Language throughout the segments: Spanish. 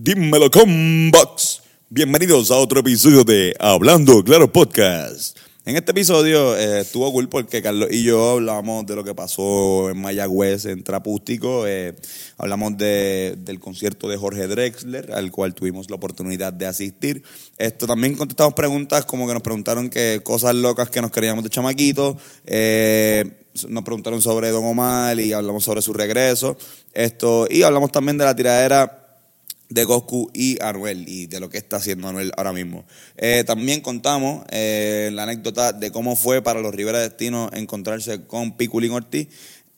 Dímelo Combox. Bienvenidos a otro episodio de Hablando Claro Podcast. En este episodio eh, estuvo cool porque Carlos y yo hablamos de lo que pasó en Mayagüez, en Trapústico. eh, hablamos de- del concierto de Jorge Drexler, al cual tuvimos la oportunidad de asistir. Esto también contestamos preguntas como que nos preguntaron que cosas locas que nos queríamos de chamaquitos. Eh, nos preguntaron sobre Don Omar y hablamos sobre su regreso. Esto, y hablamos también de la tiradera de Goku y Anuel y de lo que está haciendo Anuel ahora mismo. Eh, también contamos eh, la anécdota de cómo fue para los Rivera Destino encontrarse con Piculín Ortiz,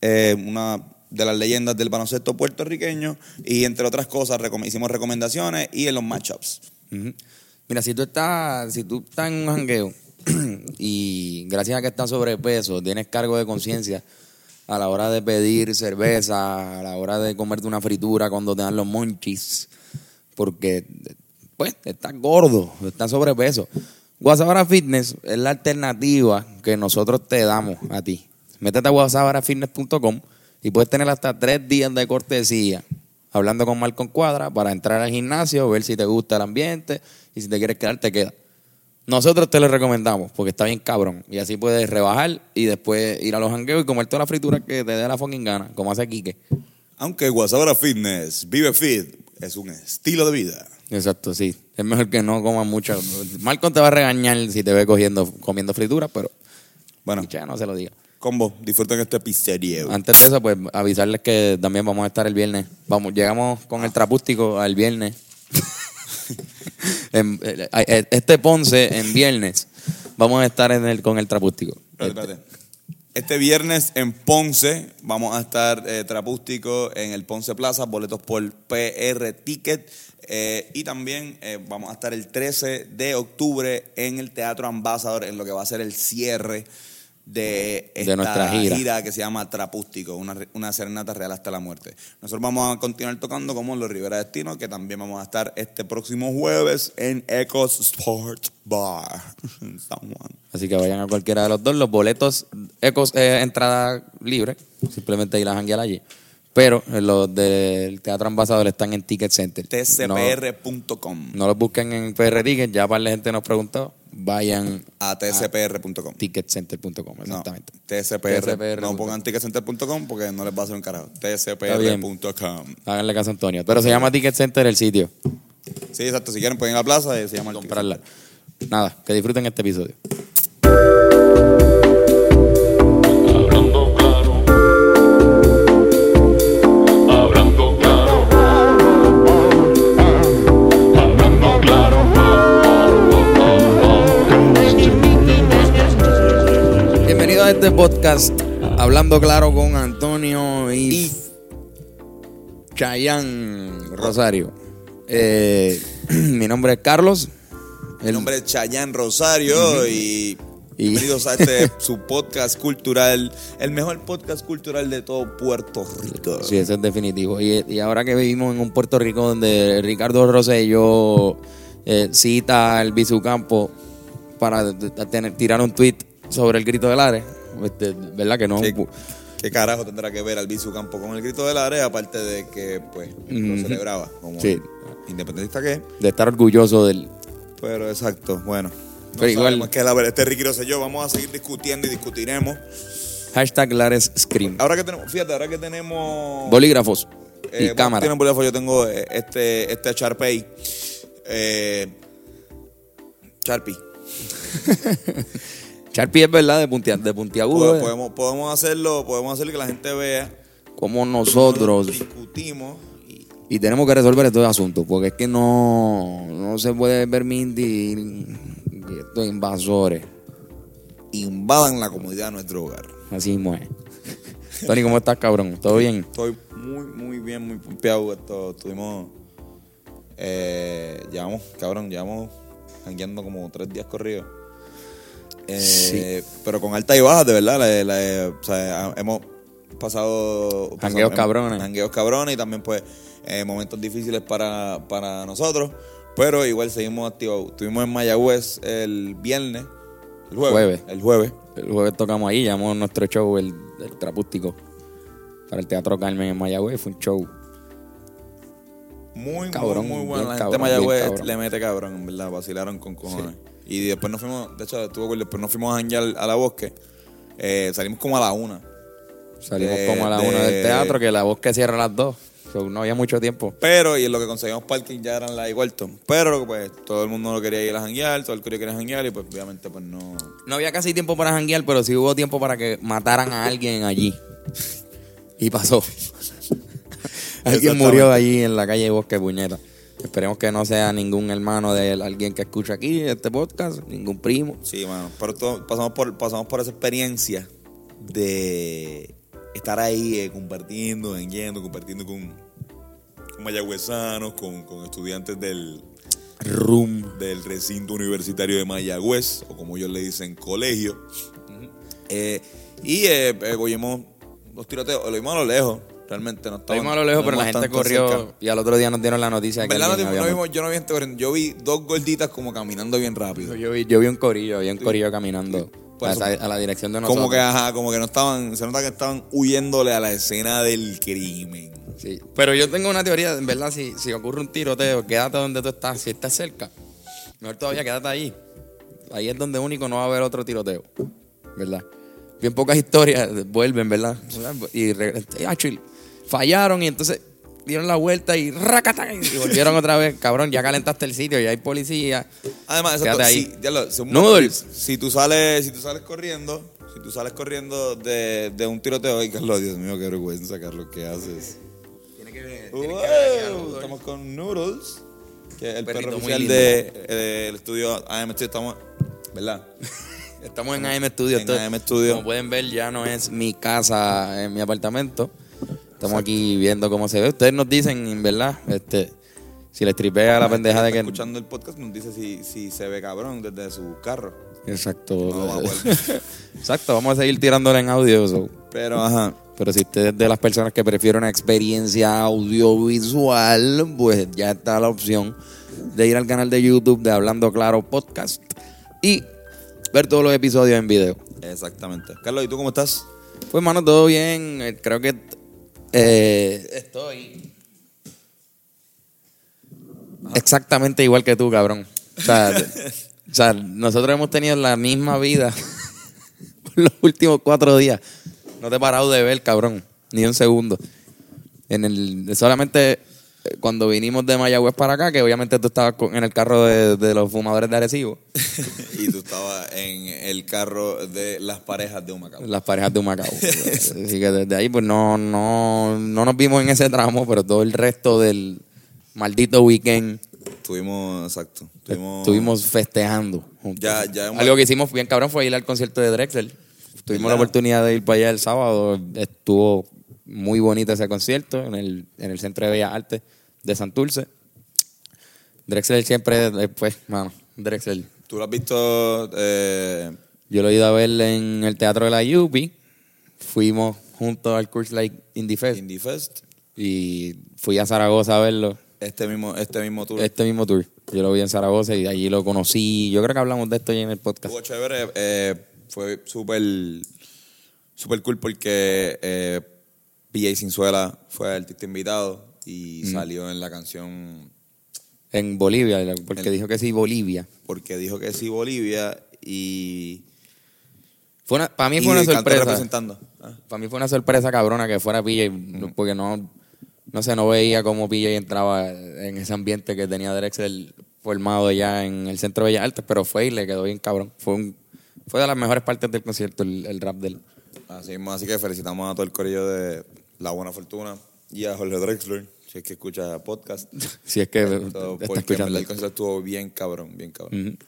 eh, una de las leyendas del baloncesto puertorriqueño, y entre otras cosas hicimos recomendaciones y en los matchups. Mira, si tú estás, si tú estás en un jangueo y gracias a que estás sobrepeso, tienes cargo de conciencia a la hora de pedir cerveza, a la hora de comerte una fritura cuando te dan los monchis, porque pues estás gordo, estás sobrepeso. Guasabara Fitness es la alternativa que nosotros te damos a ti. Métete a guasabarafitness.com y puedes tener hasta tres días de cortesía hablando con Malcolm Cuadra para entrar al gimnasio, ver si te gusta el ambiente y si te quieres quedar, te queda. Nosotros te lo recomendamos porque está bien cabrón. Y así puedes rebajar y después ir a los jangueos y comer toda la fritura que te dé la fucking gana, como hace Quique. Aunque Guasabara Fitness, Vive Fit, es un estilo de vida. Exacto, sí. Es mejor que no comas mucho. Malcolm te va a regañar si te ve cogiendo, comiendo fritura, pero Bueno, ya no se lo diga. combo, disfruten este episodio. Antes de eso, pues avisarles que también vamos a estar el viernes. Vamos, llegamos con el trapústico al viernes. En- eh, eh, este Ponce en viernes vamos a estar en el, con el trapústico. Espérate, espérate. Este viernes en Ponce vamos a estar eh, trapústico en el Ponce Plaza, boletos por PR Ticket. eh, y también eh, vamos a estar el 13 de octubre en el Teatro Ambassador, en lo que va a ser el cierre de, esta nuestra gira. que se llama Trapústico, una, una serenata real hasta la muerte. Nosotros vamos a continuar tocando como los Rivera Destino, que también vamos a estar este próximo jueves en Ecos Sports Bar en San Juan. Así que vayan a cualquiera de los dos. Los boletos, Ecos, eh, entrada libre. Simplemente ir a janguear allí. Pero eh, los del Teatro Ambasador están en Ticket Center. No, tcpr.com no los busquen en PR Ticket. Ya para la gente nos preguntó. Vayan a tcpr.com. ticketcenter.com. No, Exactamente. TCPR. TCPR. No pongan ticketcenter.com porque no les va a hacer un carajo. tcpr.com. Háganle caso a Antonio. Pero se llama Ticket Center el sitio. Sí, exacto. Si quieren, pueden ir a la plaza y se llama el comprarla. Nada, que disfruten este episodio. A este podcast Hablando Claro con Antonio y, Chayanne Rosario. Eh, mi nombre es Carlos. Mi nombre es Chayanne Rosario y, Y- bienvenidos a este su podcast cultural, el mejor podcast cultural de todo Puerto Rico. Sí, eso es definitivo. Y, y ahora que vivimos en un Puerto Rico donde Ricardo Rosselló eh, cita al Bizucampo para tener- tirar un tweet sobre el grito del Ares, este, ¿verdad? Que no. ¿Qué, qué carajo tendrá que ver Albizu Campo con el grito del área? Aparte de que, pues, lo Ujú. celebraba como Sí. independentista que. De estar orgulloso del. Pero exacto, bueno. No Pero igual- es la verdad. Este Ricky Rosselló, vamos a seguir discutiendo y discutiremos. Hashtag Lares Scream. Ahora que tenemos, fíjate, ahora que tenemos. Bolígrafos eh, y bueno, cámara. tienen bolígrafo, yo tengo eh, este, este Sharpei. Eh, Sharpie. Sharpie es verdad de, puntia, de puntiagudo. Pod- eh. podemos, podemos hacerlo, podemos hacer que la gente vea. Como nosotros. discutimos y Y tenemos que resolver estos asuntos, porque es que no, no se puede permitir que estos invasores, invadan la comunidad de nuestro hogar. así mismo es. Tony, ¿cómo estás, cabrón? ¿Todo bien? Estoy muy, muy bien, muy pompeado. Esto, estuvimos. Eh, llevamos, cabrón, llevamos jangueando como tres días corridos. Eh, Pero con alta y baja, de verdad. la- la- o sea, hemos pasado. Jangueos cabrones. Jangueos cabrones y también, pues, eh, momentos difíciles para, para nosotros. Pero igual seguimos activos. Estuvimos en Mayagüez el viernes. El jueves. Jueves. El jueves. El jueves tocamos ahí, llamamos nuestro show, el, el Trapústico, para el Teatro Carmen en Mayagüez. Fue un show Muy, Cabrón, muy, muy bueno. La gente de Mayagüez le mete cabrón, en verdad. Vacilaron con cojones. Y después nos fuimos, de hecho, estuvo cool, después nos fuimos a janguear a la bosque. Eh, salimos como a la una. Salimos De- como a la de- una del teatro, que la voz que cierra a las dos. So, no había mucho tiempo. Pero, y en lo que conseguimos parking ya eran las y cuarto. Pero, pues, todo el mundo no quería ir a janguear, todo el corillo quería janguear y, pues, obviamente, pues, no... No había casi tiempo para janguear, pero sí hubo tiempo para que mataran a alguien allí. Y pasó. alguien murió allí en la calle Bosque Puñeta. Esperemos que no sea ningún hermano de alguien que escucha aquí este podcast, ningún primo. Sí, mano. Pero todo- pasamos, por, pasamos por esa experiencia de estar ahí eh, compartiendo, yendo, compartiendo con, con mayagüezanos, con, con estudiantes del, Room. del recinto universitario de Mayagüez, o como ellos le dicen, colegio. Eh, y eh, eh, oímos los tiroteos, lo vimos a lo lejos, realmente no estábamos. vimos a lo lejos, no pero la gente corrió cerca. y al otro día nos dieron la noticia En que verdad, no, no vimos- yo no vi gente corriendo. Yo vi dos gorditas como caminando bien rápido. Yo vi, yo vi un corillo, vi un corillo caminando Por a, eso- esa- a la dirección de nosotros. Como que, ajá, como que no estaban, se nota que estaban huyéndole a la escena del crimen. Sí, pero yo tengo una teoría, en verdad, si, si ocurre un tiroteo, quédate donde tú estás, si estás cerca, mejor todavía quédate ahí. Ahí es donde único no va a haber otro tiroteo, ¿verdad? Bien pocas historias vuelven, ¿verdad? Y, regre- y, chill, fallaron y entonces dieron la vuelta y racata, y volvieron otra vez. Cabrón, ya calentaste el sitio, ya hay policía. Además, exacto, ahí. si, ya lo- si un- Noodles. Si tú sales, si tú sales corriendo, si tú sales corriendo de, de un tiroteo, ay Carlos, Dios mío, qué vergüenza, Carlos, ¿qué haces? Tiene que, Wow, estamos con Noodles, que es el perro oficial del estudio AM Studio, estamos, ¿verdad? Estamos en AM Studio. En AM Studio. Como pueden ver, ya no es mi casa, en mi apartamento. Estamos aquí viendo cómo se ve. Ustedes nos dicen, en verdad, este, si les tripea la pendeja de que. escuchando el podcast nos dice si, si se ve cabrón desde su carro. Exacto. No. Exacto, vamos a seguir tirándole en audio. so. Pero, ajá, Pero si usted es de las personas que prefieren una experiencia audiovisual, pues ya está la opción de ir al canal de YouTube de Hablando Claro Podcast y ver todos los episodios en video. exactamente. Carlos, ¿y tú cómo estás? Pues, mano, todo bien. Eh, Creo que eh, estoy exactamente igual que tú, cabrón. O sea, o sea, nosotros hemos tenido la misma vida por los últimos cuatro días. No te he parado de ver, cabrón, ni un segundo. En el, solamente cuando vinimos de Mayagüez para acá, que obviamente tú estabas en el carro de, de los fumadores de Arecibo. y tú estabas en el carro de las parejas de Humacao. Las parejas de Humacao. Así que desde ahí, pues no, no, no nos vimos en ese tramo, pero todo el resto del maldito weekend Tuvimos, exacto. Tuvimos, estuvimos festejando. Ya- ya hemos- Algo que hicimos bien cabrón fue ir al concierto de Drexel. Tuvimos la oportunidad de ir para allá el sábado. Estuvo muy bonito ese concierto en el, en el Centro de Bellas Artes de Santurce. Drexel siempre, eh, pues, mano, Drexel. ¿Tú lo has visto? Eh, Yo lo he ido a ver en el Teatro de la UPI. Fuimos juntos al Curse Like Indie Fest. Indie Fest. Y fui a Zaragoza a verlo. Este mismo, este mismo tour. Este mismo tour. Yo lo vi en Zaragoza y allí lo conocí. Yo creo que hablamos de esto ya en el podcast. Estuvo chévere. eh, fue súper súper cool porque eh, PJ Sinzuela fue artista invitado y salió en la canción En Bolivia, porque El- dijo que sí, Bolivia. porque dijo que sí Bolivia y, Fue una, para mí fue una sorpresa. representando. Ah, Para mí fue una sorpresa cabrona que fuera PJ, porque no, no sé, no veía cómo PJ entraba en ese ambiente que tenía Drexel formado ya en el Centro de Bellas Artes, pero fue y le quedó bien cabrón. Fue un, fue de las mejores partes del concierto, el, el rap de él. Así, así que felicitamos a todo el corillo de La Buena Fortuna y a Jorge Drexler, si es que escucha podcast. Si es que está porque escuchando. el concierto estuvo bien cabrón, bien cabrón.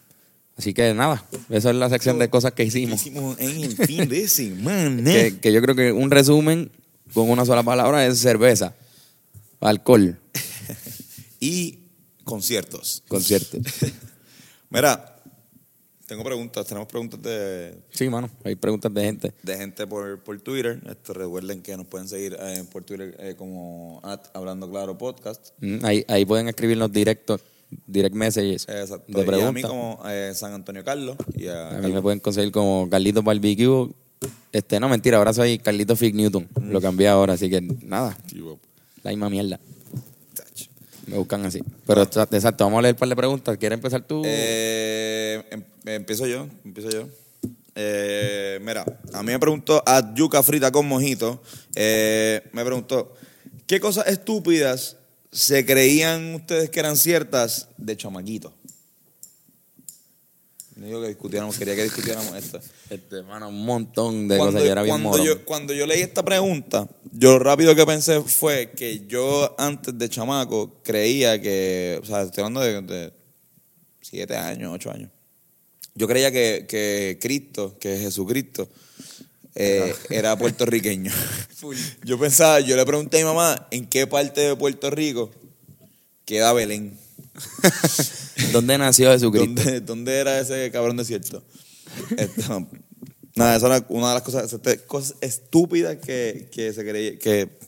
Así que nada, esa es la sección de cosas que ¿Qué hicimos. hicimos en el fin de semana? Que, que yo creo que un resumen con una sola palabra es cerveza, alcohol, y conciertos. conciertos. Mira, tengo preguntas, tenemos preguntas de, Sí, mano, hay preguntas de gente. de gente por, por Twitter. Esto, recuerden que nos pueden seguir eh, por Twitter eh, como at Hablando Claro Podcast. Mm, Ahí, ahí pueden escribirnos directo, direct messages Exacto. de y a mí como eh, San Antonio Carlos y a, A mí me pueden conseguir como Carlitos Barbecue. Este, no, mentira, ahora soy Carlitos Fig Newton. Lo cambié ahora, así que nada, la misma mierda. Me buscan así. Pero exa- exacto, vamos a leer un par de preguntas. ¿Quieres empezar tú? Eh, em- empiezo yo, empiezo yo. Eh, mira, a mí me preguntó a yuca frita con mojito. eh, me preguntó, ¿qué cosas estúpidas se creían ustedes que eran ciertas de chamaquito? No digo que discutiéramos, quería que discutiéramos esto. Este, mano, un montón de cuando, cosas. Yo era bien cuando yo, cuando yo leí esta pregunta, yo lo rápido que pensé fue que yo antes de chamaco creía que, o sea, estoy hablando de, de siete años, ocho años. Yo creía que, que Cristo, que Jesucristo, eh, era puertorriqueño. yo pensaba, yo le pregunté a mi mamá en qué parte de Puerto Rico queda Belén. ¿Dónde nació Jesucristo? ¿Dónde, dónde era ese cabrón desierto? Esto, nada, esa era una de las cosas, este, cosas estúpidas que, que se creía, que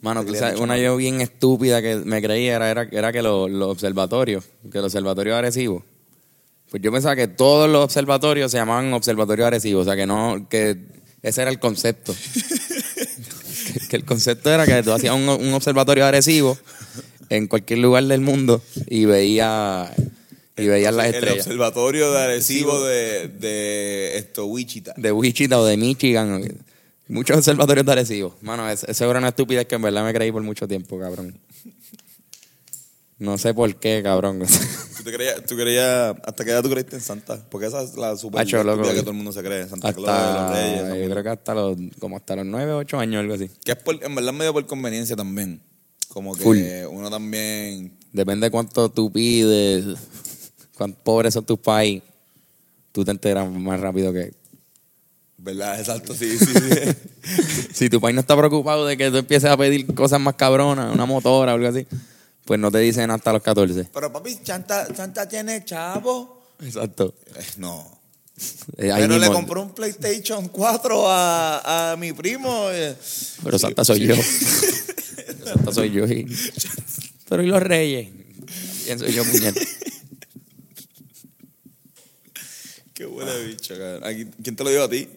Mano, Se creía sabes, una yo bien estúpida que me creía era, era, era que los, los observatorios, que los observatorios agresivos, pues yo pensaba que todos los observatorios se llamaban observatorios agresivos, o sea que no, que ese era el concepto. que, que el concepto era que tú hacías un, un observatorio agresivo en cualquier lugar del mundo y veía y veías las el estrellas observatorio de Arecibo de, de esto, Wichita. de Wichita o de Michigan. Muchos observatorios de Arecibo. Mano, es- eso era una estupidez que en verdad me creí por mucho tiempo, cabrón. No sé por qué, cabrón. ¿Tú, te creías, tú creías, hasta qué edad tú creíste en Santa? Porque esa es la super Hacho, loco. que todo el mundo se cree. Santa Claus, los hasta, Reyes. esa yo creo que hasta los, como hasta los 9, 8 años, algo así. Que es por, en verdad medio por conveniencia también. Como que Full. uno también... Depende de cuánto tú pides, cuán pobres son tus pais, tú te enteras más rápido que... ¿Verdad? Exacto, sí, sí, sí. Si tu país no está preocupado de que tú empieces a pedir cosas más cabronas, una motora o algo así, pues no te dicen hasta los 14. Pero papi, Santa, Santa tiene chavo. Exacto. Eh, no. Eh, ahí Pero le compró un PlayStation 4 a, a mi primo. eh. Pero Santa soy yo. Santa soy yo. y- Pero ¿y los reyes? ¿Quién soy yo, puñeta? Qué buena bicha, cabrón. Aquí- ¿Quién te lo dio a ti?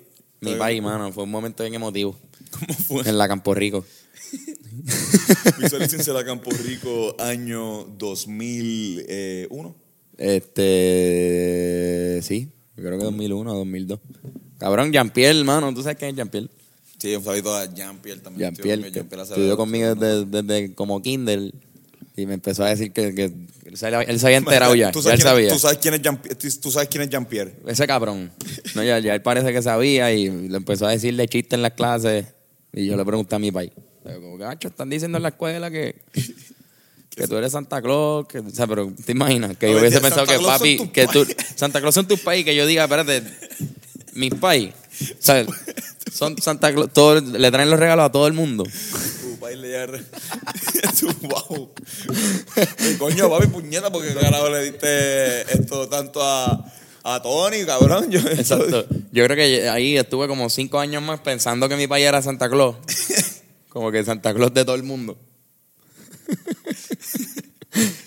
Mi país, mano, fue un momento bien emotivo. ¿Cómo fue? En la Campo Rico. Visualícense la Campo Rico año 2001. Este. Sí, yo creo que 2001 o 2002. Cabrón, Jean-Pierre, hermano. ¿Tú sabes quién es Jean-Pierre? Sí, un saludito a Jean-Pierre también. Jean-Pierre, Estudió que conmigo, Jean-Pierre estudió conmigo desde, desde como Kindle. Y me empezó a decir que, que él, sabía, él se había enterado ya. ¿Tú Ya él sabes, quién, sabía. es- tú sabes quién es Jean- tú- tú sabes quién es Jean-Pierre. Ese cabrón. No, ya, ya él parece que sabía y le empezó a decirle chistes en las clases. Y yo le pregunté a mi país. Como, gacho, están diciendo en la escuela que, que tú eres Santa Claus. Que, o sea, pero te imaginas que yo hubiese ya, pensado Santa que Claus papi, que tú. Santa Claus son tus país, que yo diga, espérate, mis país. O sea, son Santa Claus, todo- le traen los regalos a todo el mundo. Tu país le llega re- Su- wow. Coño, papi, puñeta, porque carajo le diste esto tanto a, a Tony, cabrón. Yo, Exacto. Yo creo que ahí estuve como cinco años más pensando que mi país era Santa Claus. Como que Santa Claus de todo el mundo.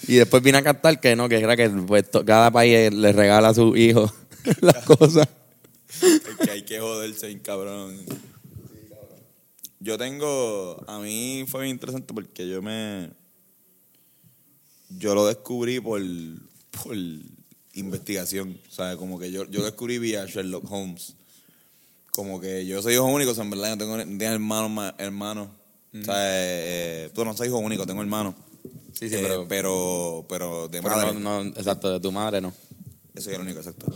y después vine a cantar que no, que era que pues, cada país le regala a su hijo las cosas. Es que hay que joderse bien cabrón. Yo tengo, a mí fue bien interesante porque yo me, yo lo descubrí por, por investigación, o sea, como que yo, yo descubrí vía Sherlock Holmes. Como que yo soy hijo único, o sea, en verdad yo tengo, tengo hermanos, ma- hermanos. O sea, eh, eh, tú no soy hijo único, tengo hermanos. Sí, sí, Eh, pero- pero, pero de Pero madre. no, no, exacto, de tu madre no. Eso es el único, exacto.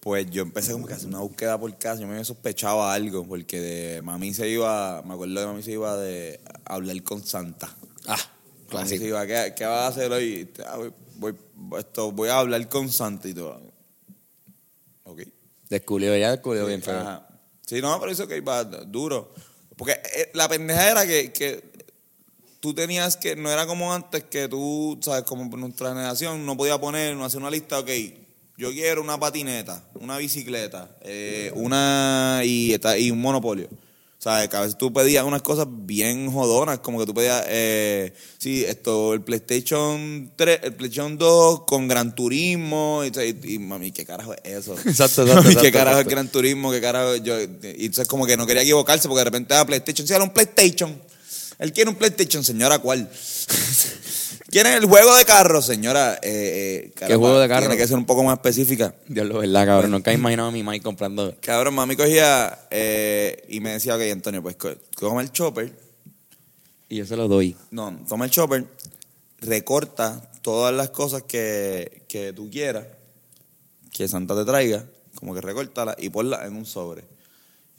Pues yo empecé como que a hacer una búsqueda por casa. Yo me sospechaba algo, porque de mami se iba, me acuerdo de mami se iba de a hablar con Santa. Ah, Mami se clásico. iba, ¿qué, qué vas a hacer hoy? Ah, voy, voy- esto, voy a hablar con Santa y todo. Ok. Descubrió, ya descubrió bien feo. Ajá. Sí, no, pero eso que iba duro. Porque eh, la pendeja era que, que tú tenías que, no era como antes que tú, sabes, como nuestra generación, no podía poner, no hacer una lista, ok, yo quiero una patineta, una bicicleta, eh, una y, y un monopolio. ¿Sabes? Que a veces tú pedías unas cosas bien jodonas, como que tú pedías, eh, sí, esto, el PlayStation 3, el PlayStation 2 con Gran Turismo, y, y, y, mami, ¿qué carajo es eso? Exacto, exacto, Mami, ¿Qué exacto, carajo es exacto. Gran Turismo? ¿Qué carajo? Yo, y entonces como que no quería equivocarse porque de repente era PlayStation. Sí, era un PlayStation. Él quiere un PlayStation, señora, ¿cuál? ¿Quiere el juego de carro, señora? Eh, eh, caramba, juego de carro? Tiene que ser un poco más específica. Dios lo verdad, cabrón. Nunca he imaginado a mi Mike comprando. Cabrón, mami cogía eh, y me decía, ok, Antonio, pues toma el chopper. Y yo se lo doy. No, toma el chopper, recorta todas las cosas que, que tú quieras que Santa te traiga, como que recórtala y ponla en un sobre.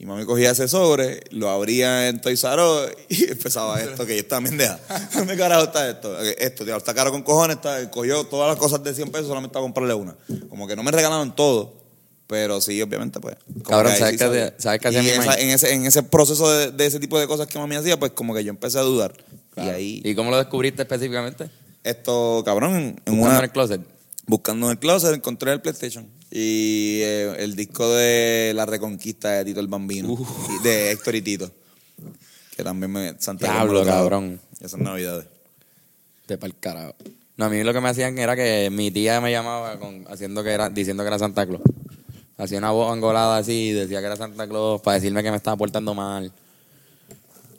Y mami cogía ese sobre, lo abría en Toys R y empezaba esto, que está pendeja. ¿Dónde carajo está esto? Esto, tío, está caro con cojones, está, cogió todas las cosas de 100 pesos solamente para comprarle una. Como que no me regalaron todo, pero sí, obviamente, pues. Cabrón, que ¿sabes sí qué sabía. hacía- sabes qué hacía mi esa- en, ese, en ese proceso de, de ese tipo de cosas que mami hacía, pues como que yo empecé a dudar. Y ahí, ¿Y cómo lo descubriste específicamente? esto, cabrón, en, en una, en el closet. buscando en el closet, encontré el PlayStation. Y eh, el disco de La Reconquista de Tito el Bambino. y de Héctor y Tito. Que también me... Santa Claus me Diablo, lo trajo. cabrón. Esas navidades. De pa'l carajo. No, a mí lo que me hacían era que mi tía me llamaba con, haciendo que era, diciendo que era Santa Claus. Hacía una voz angolada así y decía que era Santa Claus para decirme que me estaba portando mal.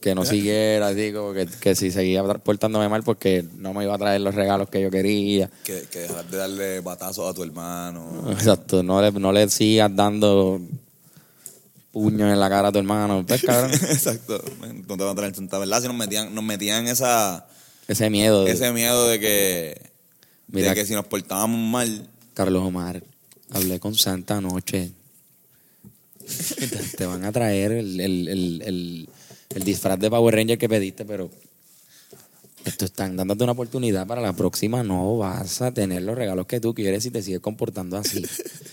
Que no siguiera, así como que, que si seguía portándome mal porque no me iba a traer los regalos que yo quería. Que, que dejar de darle batazos a tu hermano. Exacto, no le, no le sigas dando puños en la cara a tu hermano. Pues cabrón, Exacto. No te van a traer tanta verdad. Si nos metían, nos metían esa, ese miedo. de- ese miedo de que, Mira- de que si nos portábamos mal, Carlos Omar, hablé con Santa anoche. Te, te van a traer el, el, el, el, el disfraz de Power Ranger que pediste, pero esto están dándote una oportunidad para la próxima. No vas a tener los regalos que tú quieres si te sigues comportando así.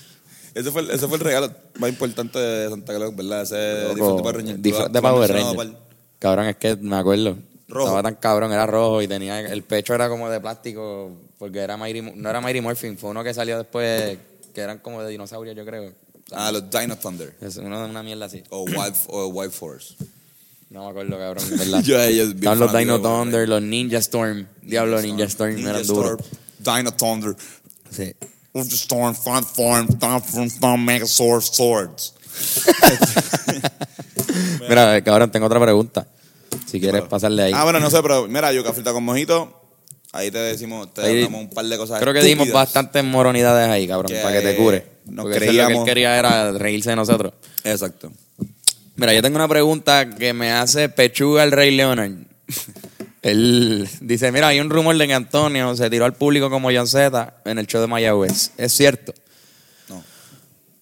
ese fue, el- ese fue el regalo más importante de Santa Claus, ¿verdad? Ese disfraz de Power Ranger. disfraz de Power Ranger. Cabrón, es que me acuerdo. Rojo. Estaba tan cabrón, era rojo y tenía el pecho era como de plástico porque era Mighty, no era Mighty Morphin, fue uno que salió después que eran como de dinosaurio, yo creo. Ah, los Dino Thunder. Es uno de una mierda así. O Wild, o Wild Force. No me acuerdo, cabrón, ¿verdad? Yo a ellos bien Estaban los Dino Thunder, los Ninja Storm. Diablo, Ninja Storm, eran duros. Dino Thunder. Sí. Ultra Storm, Fun Form, Storm, Storm, Storm, Megazord, Swords. Mira, eh, cabrón, tengo otra pregunta. Si quieres pasarle ahí. Ah, bueno, no sé, pero mira, yuca frita con mojito. Ahí te decimos, te Ahí- damos un par de cosas. Creo que dimos bastantes moronidades ahí, cabrón, Que para que te cure. nos Porque eso es lo que él quería era reírse de nosotros. Exacto. Mira, yo tengo una pregunta que me hace Pechuga el Rey Leonard. Él dice, mira, hay un rumor de que Antonio se tiró al público como John Z en el show de Mayagüez. ¿Es cierto? No.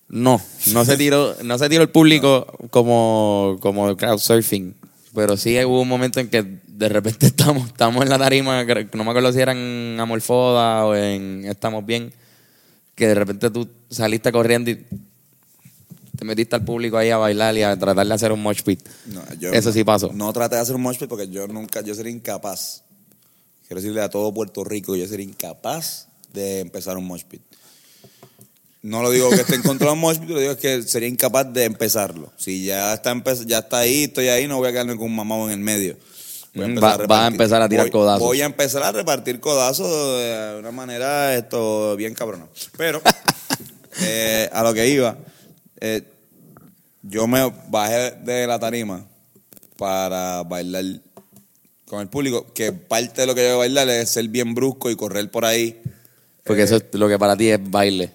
No, no se tiró, no se tiró el público como, como crowdsurfing. Pero sí hubo un momento en que de repente estamos, estamos en la tarima, no me acuerdo si era en Amorfoda o en Estamos Bien, que de repente tú saliste corriendo y te metiste al público ahí a bailar y a tratar de hacer un mosh pit. No, yo Eso sí pasó. No traté de hacer un mosh pit porque yo nunca, yo sería incapaz. Quiero decirle a todo Puerto Rico, yo sería incapaz de empezar un mosh pit. No lo digo que esté en contra de un mosh pit, lo digo que sería incapaz de empezarlo. Si ya está, ya está ahí, estoy ahí, no voy a quedarme con un mamado en el medio. Voy Mm, va- vas a empezar a tirar voy- codazos. Voy a empezar a repartir codazos de una manera esto bien cabrona. Pero, eh, a lo que iba, eh, yo me bajé de la tarima para bailar con el público, que parte de lo que yo voy a bailar es ser bien brusco y correr por ahí. Porque eso es lo que para ti es baile.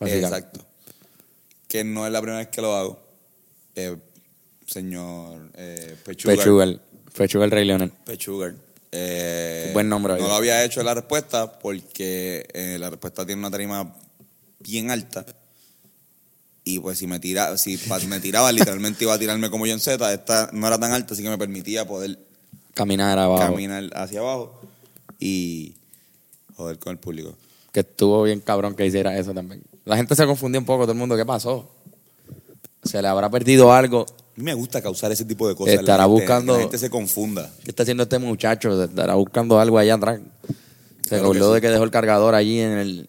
Exacto. Que no es la primera vez que lo hago. Eh, señor eh, Pechugar. Pechuga, Pechuga el Rey Leonard. Pechugar. Eh, Buen nombre, No lo había hecho en la respuesta porque eh, la respuesta tiene una tarima bien alta. Y pues si me tira, si me tiraba, literalmente iba a tirarme como John Z. Esta no era tan alta, así que me permitía poder Caminar abajo. caminar hacia abajo y joder con el público. Que estuvo bien cabrón que hiciera eso también. La gente se confundió un poco, todo el mundo, ¿qué pasó? ¿Se le habrá perdido algo? A mí me gusta causar ese tipo de cosas. Estará la gente, buscando- La gente se confunda. ¿Qué está haciendo este muchacho? Estará buscando algo allá atrás. Se que acordó de que dejó el cargador allí en el...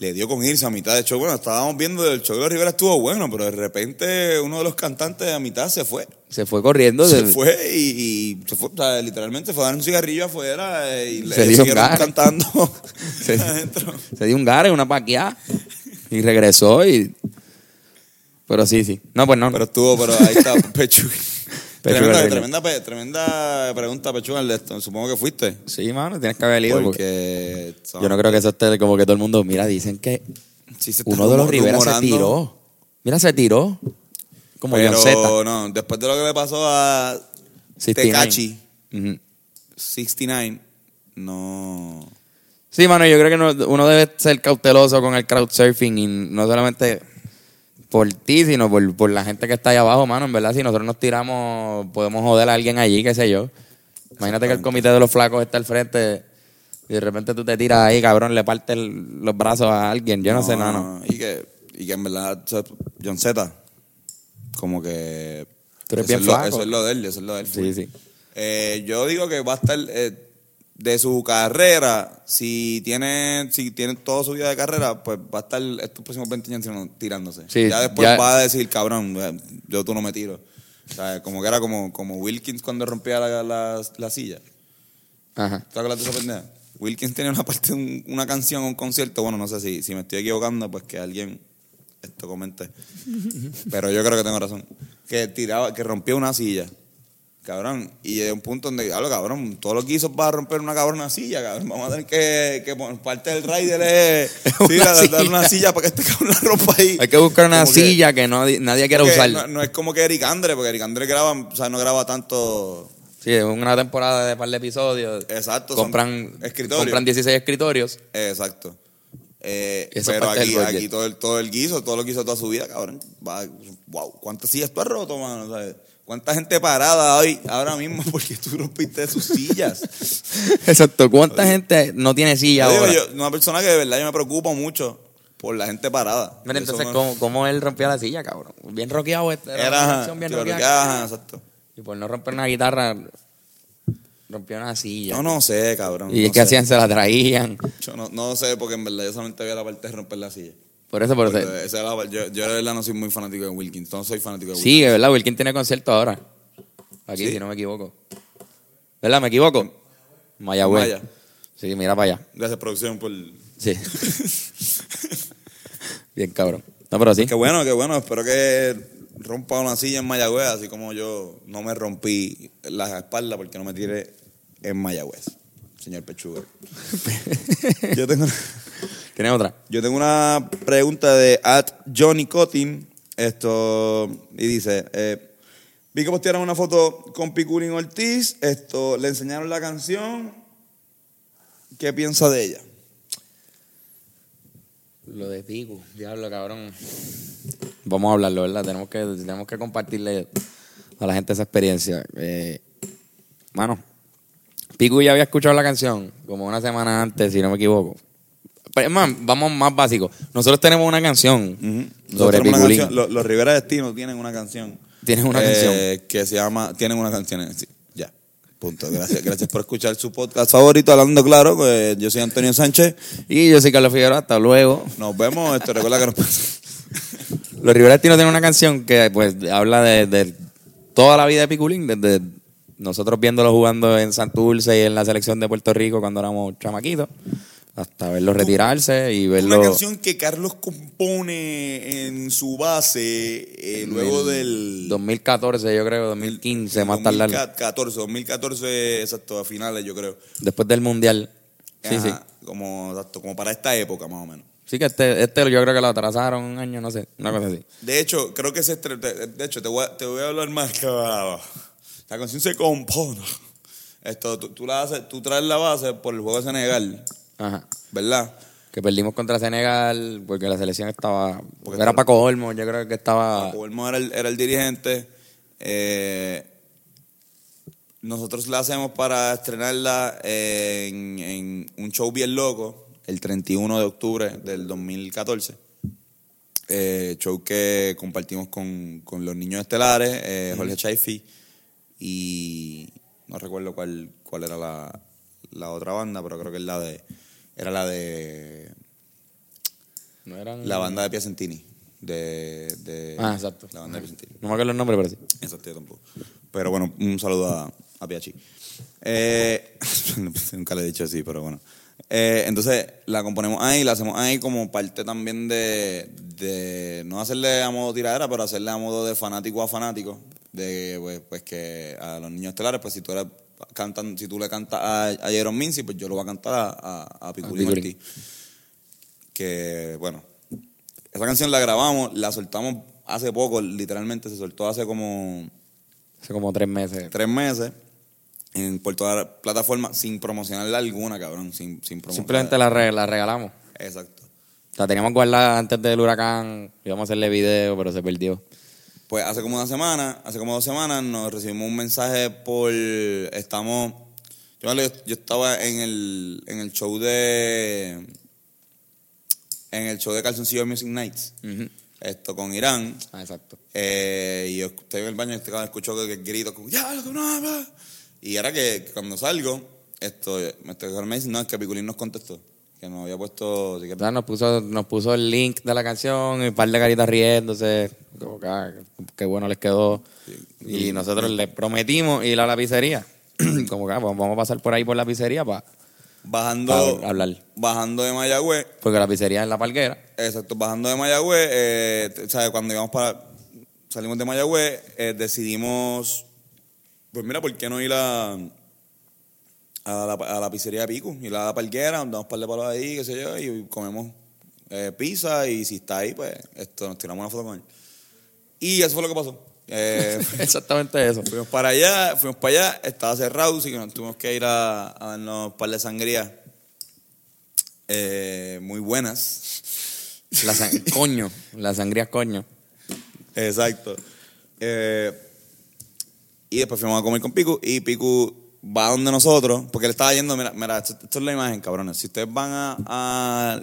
Le dio con irse a mitad de show. Bueno, estábamos viendo el show de los Rivera estuvo bueno, pero de repente uno de los cantantes a mitad se fue. Se fue corriendo. Se de- fue y, y se fue, o sea, literalmente fue a dar un cigarrillo afuera y le Se dio siguieron un gare. cantando Se- adentro. Se dio un gare, una paqueada. Y regresó y... Pero sí, sí. No, pues no. Pero estuvo, pero ahí está Pechu. Tremenda, tremenda, pe- tremenda pregunta, Pechuga, de esto. Supongo que fuiste. Sí, mano, tienes que haber ido. porque Porque Yo no creo que eso esté como que todo el mundo. Mira, dicen que sí se está uno de los Rivera se rumorando, tiró. Mira, se tiró. Como Pero John no, después de lo que le pasó a 69. Tecachi, Ujú. 69, no. Sí, mano, yo creo que no- uno debe ser cauteloso con el crowdsurfing y no solamente por ti, sino por, por la gente que está ahí abajo, mano. En verdad, si nosotros nos tiramos, podemos joder a alguien allí, qué sé yo. Imagínate que el comité de los flacos está al frente y de repente tú te tiras ahí, cabrón, le partes el- los brazos a alguien. Yo no, sé, nada, no. Y que, y que en verdad, o sea, John Z, como que. Tú eres eso bien es lo- flaco. Eso es lo de él, eso es lo de él. Sí, sí. Eh, yo digo que va a estar eh, de su carrera, si tiene, si tiene toda su vida de carrera, pues va a estar estos próximos 20 años tirándose. Sí, ya después ya- va a decir, cabrón, eh, yo tú no me tiro. O sea, como que era como, como Wilkins cuando rompía la, la, la silla. Ajá. ¿Te acuerdas de esa pendeja? Wilkins tenía una parte, un- una canción, un concierto, bueno, no sé si, si me estoy equivocando, pues que alguien esto comente. Pero yo creo que tengo razón. Que tiraba, que rompía una silla. Cabrón. Y de un punto donde, hablo, cabrón, todo lo que hizo para romper una cabrona silla, cabrón. Vamos a tener que, que parte del rider es Una sí, dar- una silla para que este cabrón la rompa ahí. Hay que buscar una Como silla que, no, nadie quiera usar. No, no es como que Eric Andre, porque Eric Andre graba, o sea, no graba tanto. Sí, es una temporada de par de episodios. Exacto. Compran, escritorios. compran 16 escritorios. Exacto. Eh, pero aquí, aquí todo el, todo el guiso, todo lo que hizo toda su vida, cabrón. Wow, ¿cuántas sillas tú has roto, mano? ¿Sabes? ¿Cuánta gente parada hoy, ahora mismo, porque tú rompiste sus sillas? Exacto. ¿Cuánta gente no tiene silla ahora? yo- una persona que de verdad yo me preocupo mucho por la gente parada. Mira, entonces, no- ¿cómo, ¿cómo él rompía la silla, cabrón? Bien rockeado este. Era, Era, bien exacto. Y por no romper una guitarra, rompió una silla. No, no sé, cabrón. y no es que hacían, se la traían. Yo no, no sé, porque en verdad yo solamente veía la parte de romper la silla. Por eso, por eso. Esa era yo, yo de verdad no soy muy fanático de Wilkins, no soy fanático de Wilkins. Sí, es verdad, Wilkin tiene concierto ahora. Aquí, ¿Sí? si no me equivoco. ¿Verdad? ¿Me equivoco? Mayagüez. Maya. Sí, mira para allá. Gracias, producción, por... Sí. Bien, cabrón. No, pero sí. Qué bueno, qué bueno. Espero que rompa una silla en Mayagüez, así como yo no me rompí la espalda porque no me tiré en Mayagüez, señor Pechuga. yo, tengo, ¿Tienes otra? yo tengo una pregunta de at Johnny Cottin. Esto, y dice, eh, vi que postearon una foto con Piculín Ortiz. Esto, le enseñaron la canción. ¿Qué piensa de ella? Lo de Pico, diablo, cabrón. Vamos a hablarlo, ¿verdad? Tenemos que, tenemos que compartirle a la gente esa experiencia. Eh, mano, Pico ya había escuchado la canción como una semana antes, si no me equivoco. Pero, es más, vamos más básico. Nosotros tenemos una canción sobre tenemos una canción, los, los Rivera Destino tienen una canción. Tienen una eh, canción. Que se llama. Tienen una canción. sí, ya. Punto. Gracias, gracias por escuchar su podcast favorito, Hablando Claro. pues, yo soy Antonio Sánchez. Y yo soy Carlos Figueroa, hasta luego. Nos vemos. Esto, recuerda que nos Los Rivera Destino tienen una canción que pues habla de, de toda la vida de Piculín, desde nosotros viéndolo jugando en Santurce y en la selección de Puerto Rico cuando éramos chamaquitos, hasta verlo retirarse y verlo... Una canción que Carlos compone en su base eh, luego del. 2014, yo creo, 2015, más tardar. 2014, 2014, exacto, a finales, yo creo. Después del Mundial. Sí, Ajá, sí. Como, exacto, como para esta época, más o menos. Sí que este, este yo creo que lo atrasaron un año, no sé, una cosa así. De hecho, creo que se de hecho te voy a, te voy a hablar más que la canción se compone. Esto, tú, tú la haces, tú traes la base por el juego de Senegal, Ajá. ¿verdad? Que perdimos contra Senegal porque la selección estaba... Porque era Paco Olmo, yo creo que estaba... Paco Olmo era el, era el dirigente. eh, nosotros la hacemos para estrenarla en, en un show bien loco, el 31 de octubre del 2014. Eh, show que compartimos con, con los niños estelares, eh, Jorge Chaifi y no recuerdo cuál, cuál era la, la otra banda, pero creo que es la de, era la de No eran... la banda de Piacentini. De, de- Ah, exacto. La banda de Piacentini. No me acuerdo el nombre, pero sí. Exacto, yo tampoco. Pero bueno, un saludo a, a Piachi. Eh, nunca le he dicho así, pero bueno. Eh, entonces la componemos ahí, la hacemos ahí como parte también de, de no hacerle a modo tiradera, pero hacerle a modo de fanático a fanático. de pues, pues que a los niños estelares, pues si tú eres cantan, si tú le cantas a, a Jaron Mincy, pues yo lo voy a cantar a, a, a Piculín. Ortiz. Que bueno, esa canción la grabamos, la soltamos hace poco, literalmente se soltó hace como Hace como tres meses. tres meses en por toda la plataforma sin promocionarla alguna, cabrón, sin, sin. Simplemente la, re- la regalamos. Exacto. La teníamos guardada antes del huracán. Íbamos a hacerle video, pero se perdió. Pues hace como una semana, hace como dos semanas, nos recibimos un mensaje por. Estamos. Yo, yo estaba en el, en el show de. En el show de Calzoncillo Music Nights. Esto con Irán. Ah, exacto. eh, y yo estoy en el baño y este escucho que, que grito como, ya, lo que no habla". Y era que cuando salgo, esto, me dice, no, es que Piculín nos contestó. Que nos había puesto. así que- O sea, nos puso, nos puso el link de la canción y un par de caritas riéndose. Como que, ah, qué bueno les quedó. Y nosotros les prometimos ir a la pizzería. Como que ah, pues vamos a pasar por ahí por la pizzería para bajando, Pa hablar. bajando de Mayagüez, porque la pizzería es en la palguera. Exacto, bajando de Mayagüez, eh, ¿sabes? Cuando íbamos para. Salimos de Mayagüez, eh, decidimos. Pues mira, ¿por qué no ir a. A la, a la pizzería de Pico? A la parquera, damos un par de palos ahí, qué sé yo, y comemos eh, pizza. Y si está ahí, pues esto, nos tiramos una foto con él. Y eso fue lo que pasó. Eh, Exactamente eso. fuimos para allá, fuimos para allá, estaba cerrado, así que nos tuvimos que ir a, a darnos un par de sangrías eh, muy buenas. La san- coño, la sangría coño. Exacto. Y después fuimos a comer con Piku y Piku va donde nosotros, porque él estaba yendo, mira, mira esto, esto es la imagen, cabrones. Si ustedes van a, a,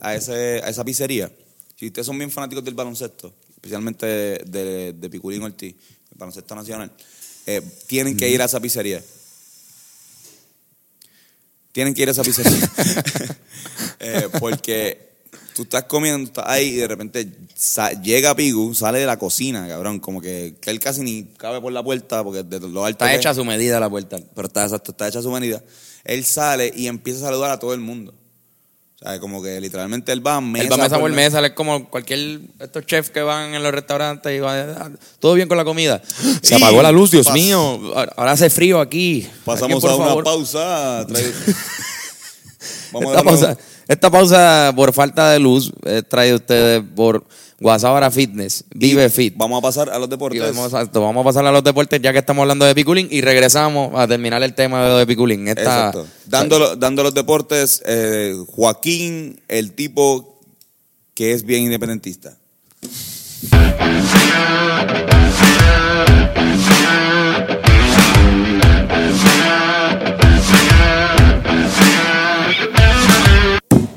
a ese, a esa pizzería, si ustedes son bien fanáticos del baloncesto, especialmente de, de, de Piculín Ortiz, el baloncesto nacional, eh, tienen que ir a esa pizzería. Tienen que ir a esa pizzería. Eh, porque tú estás comiendo, estás ahí y de repente llega Pigu, sale de la cocina, cabrón. Como que, que él casi ni cabe por la puerta porque de lo alto Está que- hecha a su medida la puerta. pero está exacto, está hecha a su manera. Él sale y empieza a saludar a todo el mundo. O sea, como que literalmente él va mesa, Él va mesa por mesa, él es como cualquier estos chefs que van en los restaurantes y van, "Ah, todo bien con la comida. Se apagó la luz, Dios Pas- mío. Ahora hace frío aquí. Pasamos a por una favor. pausa. Vamos a pausa, esta pausa por falta de luz es traída ustedes por Guasabara Fitness, Vive Fit. Vamos a pasar a los Y deportes. vamos, a, vamos a pasar a los deportes ya que estamos hablando de Piculín y regresamos a terminar el tema de Piculín. Esta, Exacto. Dando, dando los deportes, eh, Joaquín, el tipo que es bien independentista.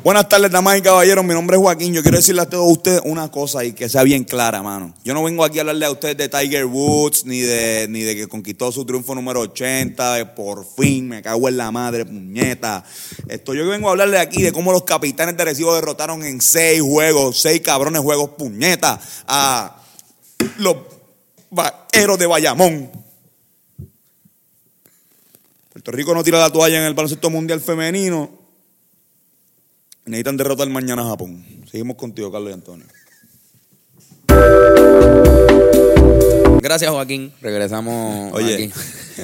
Buenas tardes, damas y caballeros. Mi nombre es Joaquín. Yo quiero decirle a todos ustedes una cosa y que sea bien clara, mano. Yo no vengo aquí a hablarle a ustedes de Tiger Woods, ni de, ni de que conquistó su triunfo número 80, de por fin, me cago en la madre, puñeta. Esto, yo vengo a hablarle aquí de cómo los capitanes de Recibo derrotaron en seis juegos, seis cabrones juegos, puñeta, a los vaqueros de Bayamón. Puerto Rico no tira la toalla en el baloncesto mundial femenino. Necesitan derrotar mañana a Japón. Seguimos contigo, Carlos y Antonio. Gracias, Joaquín. Regresamos Oye, aquí.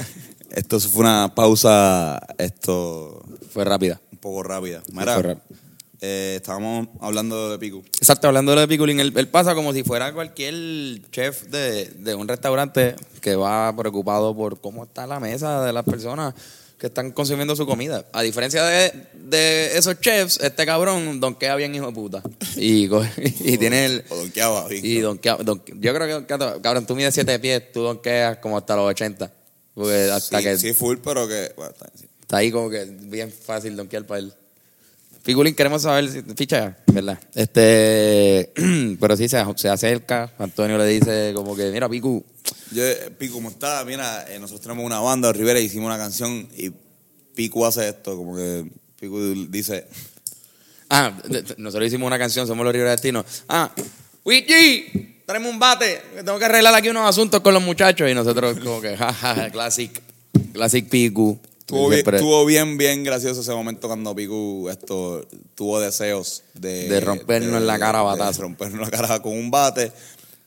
esto fue una pausa, esto, Fue rápida. un poco rápida. rap- eh, estábamos hablando de Pico. Exacto, hablando de Piculín, él, él pasa como si fuera cualquier chef de, de un restaurante que va preocupado por cómo está la mesa de las personas que están consumiendo su comida. A diferencia de, de esos chefs, este cabrón donkea bien hijo de puta. Y, y tiene el... O donkeaba. Y donkea, don- yo creo que, cabrón, tú mides 7 pies, tú donkeas como hasta los 80. Porque hasta sí, que sí, full, pero que... bueno, está bien, sí. Está ahí como que bien fácil donkear para él. Piculín, queremos saber si ficha, ¿verdad? Este, pero sí se, se acerca. Antonio le dice como que, mira, Picu, Yo, eh, Pico, como está, mira, eh, nosotros tenemos una banda, Rivera, hicimos una canción y Pico hace esto, como que Pico dice, ah, de- de- nosotros hicimos una canción, somos los Rivera Destino. Ah, Wiki, traemos un bate, tengo que arreglar aquí unos asuntos con los muchachos. Y nosotros como que, jaja, classic, classic Picu. Estuvo bien, Siempre- estuvo bien, bien gracioso ese momento cuando Piku esto, tuvo deseos de... De rompernos en la cara a de batazo. rompernos la cara con un bate.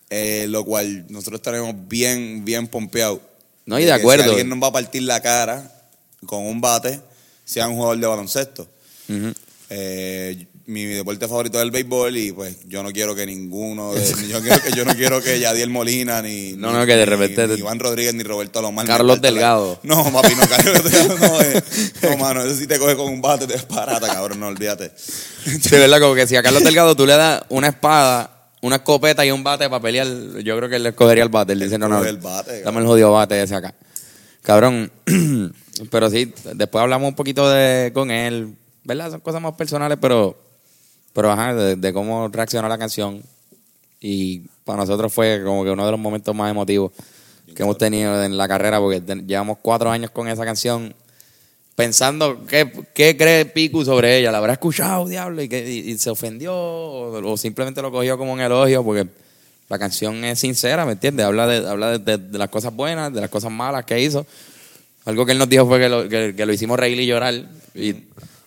eh, lo cual nosotros estaremos bien, bien pompeados. No, y de que acuerdo. Si alguien nos va a partir la cara con un bate, sea un jugador de baloncesto. Eh, mi deporte favorito es el béisbol y pues yo no quiero que ninguno de, yo, quiero que, yo no quiero que Yadiel Molina ni, No, ni- no, que de ni- repente ni te- Iván Rodríguez ni Roberto Alomar Carlos la- Delgado. no papi no Carlos Delgado no, eh, no mano eso sí te coge con un bate te desparata cabrón no olvídate Sí, ¿verdad? Como que si a Carlos Delgado tú le das una espada, una escopeta y un bate para pelear, yo creo que él le escogería el bate. Él dice, no, no, el bate, dame el jodido bate ese acá. Cabrón, pero sí, después hablamos un poquito de con él, ¿verdad? Son cosas más personales, pero, pero ajá, de, cómo reaccionó la canción. Y para nosotros fue como que uno de los momentos más emotivos que hemos tenido en la carrera, porque llevamos cuatro años con esa canción pensando qué, qué cree Piku sobre ella. ¿La habrá escuchado, diablo? ¿Y, que, y, se ofendió? O, simplemente lo cogió como un elogio? Porque la canción es sincera, ¿me entiendes? Habla, de, habla de las cosas buenas, de las cosas malas que hizo. Algo que él nos dijo fue que lo, que, que lo hicimos reír y llorar. Y,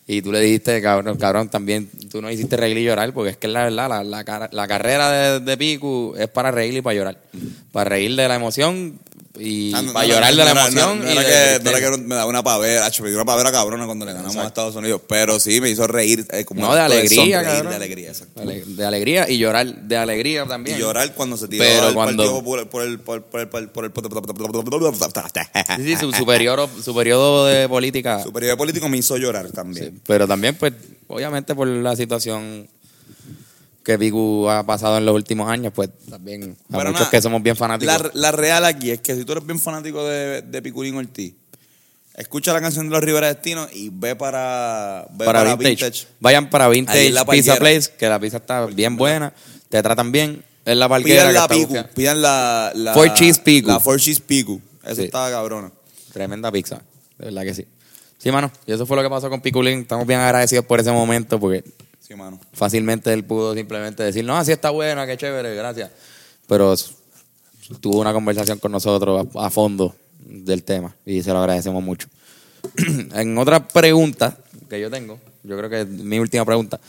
y tú le dijiste, cabrón, cabrón, también tú no hiciste reír y llorar, porque es que la verdad, la, la, la carrera de, de Piku es para reír y para llorar. Para reír de la emoción y Ah, no, para no, llorar de la emoción. No, y era de que, no era que me daba una pavera, me dio una pavera cabrona cuando le ganamos a Estados Unidos, pero sí me hizo reír. eh, como No, de alegría, sonreír, cabrón. De alegría, exacto. De alegría y llorar de alegría también. Y llorar cuando se tiró Pero cuando- Partido el por el por el por el por el por el Sí, sí, su, su periodo, su periodo de política. su periodo político me hizo llorar también. Sí, pero también, pues, obviamente por la situación que Piku ha pasado en los últimos años, pues también a Pero muchos nada, que somos bien fanáticos. La, la real aquí es que si tú eres bien fanático de, de Piculín Ortiz, escucha la canción de los Rivera Destino y ve para, ve para, para, vintage. vintage. Vayan para Vintage la Pizza. Place, que la pizza está bien buena, te tratan bien. Es la parquera Pidan que la está Picu, bufiada. pidan la, la Four cheese picu. La Four Cheese Picu. Eso Sí. estaba cabrona. Tremenda pizza, de verdad que sí. Sí, mano, y eso fue lo que pasó con Piculín. Estamos bien agradecidos por ese momento porque Sí, mano. fácilmente él pudo simplemente decir, no, así está buena, qué chévere, gracias. Pero tuvo una conversación con nosotros a, a fondo del tema y se lo agradecemos mucho. en otra pregunta que yo tengo, yo creo que es mi última pregunta,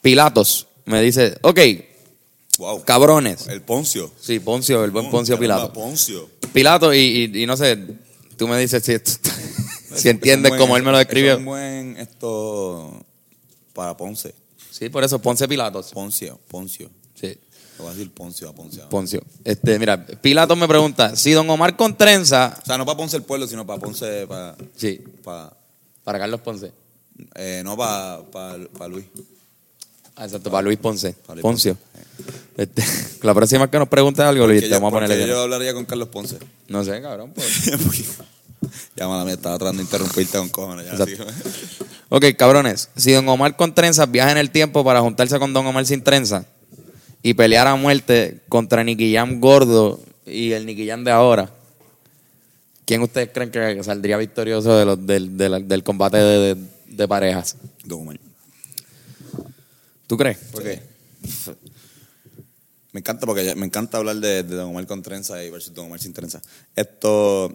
Pilatos me dice, ok, Wow. cabrones. El Poncio. Sí, Poncio, el buen Poncio Caramba, Pilato. Poncio. Pilato, y, y- y no sé, tú me dices si, esto- si entiendes Es buen- él me lo Es describió. un buen esto para Ponce. Sí, por eso, Ponce Pilatos. Poncio, Poncio. Sí. Le voy a decir Poncio a Poncio. Poncio. Este, mira, Pilatos me pregunta, si don Omar con trenza, O sea, no para Ponce el pueblo, sino para Ponce, para, sí, para para Carlos Ponce. eh, no para, para, para Luis. Ah, exacto, para Luis Ponce. Para Luis Poncio. Este, la próxima que nos pregunte algo, Luis, te vamos a ponerle. yo hablaría con Carlos Ponce. No sé, cabrón. pues. Ya, mala mía, estaba tratando de interrumpirte con cojones. Ya. Ok, cabrones. Si don Omar con trenzas viaja en el tiempo para juntarse con don Omar sin trenza y pelear a muerte contra Nicky Jam gordo y el Nicky Jam de ahora, ¿quién ustedes creen que saldría victorioso de los- del, del- del combate de, de- de parejas? Don Omar. ¿Tú crees? ¿Por qué? Me encanta porque me encanta hablar de, de Don Omar con trenza y versus Don Omar sin trenza. Esto,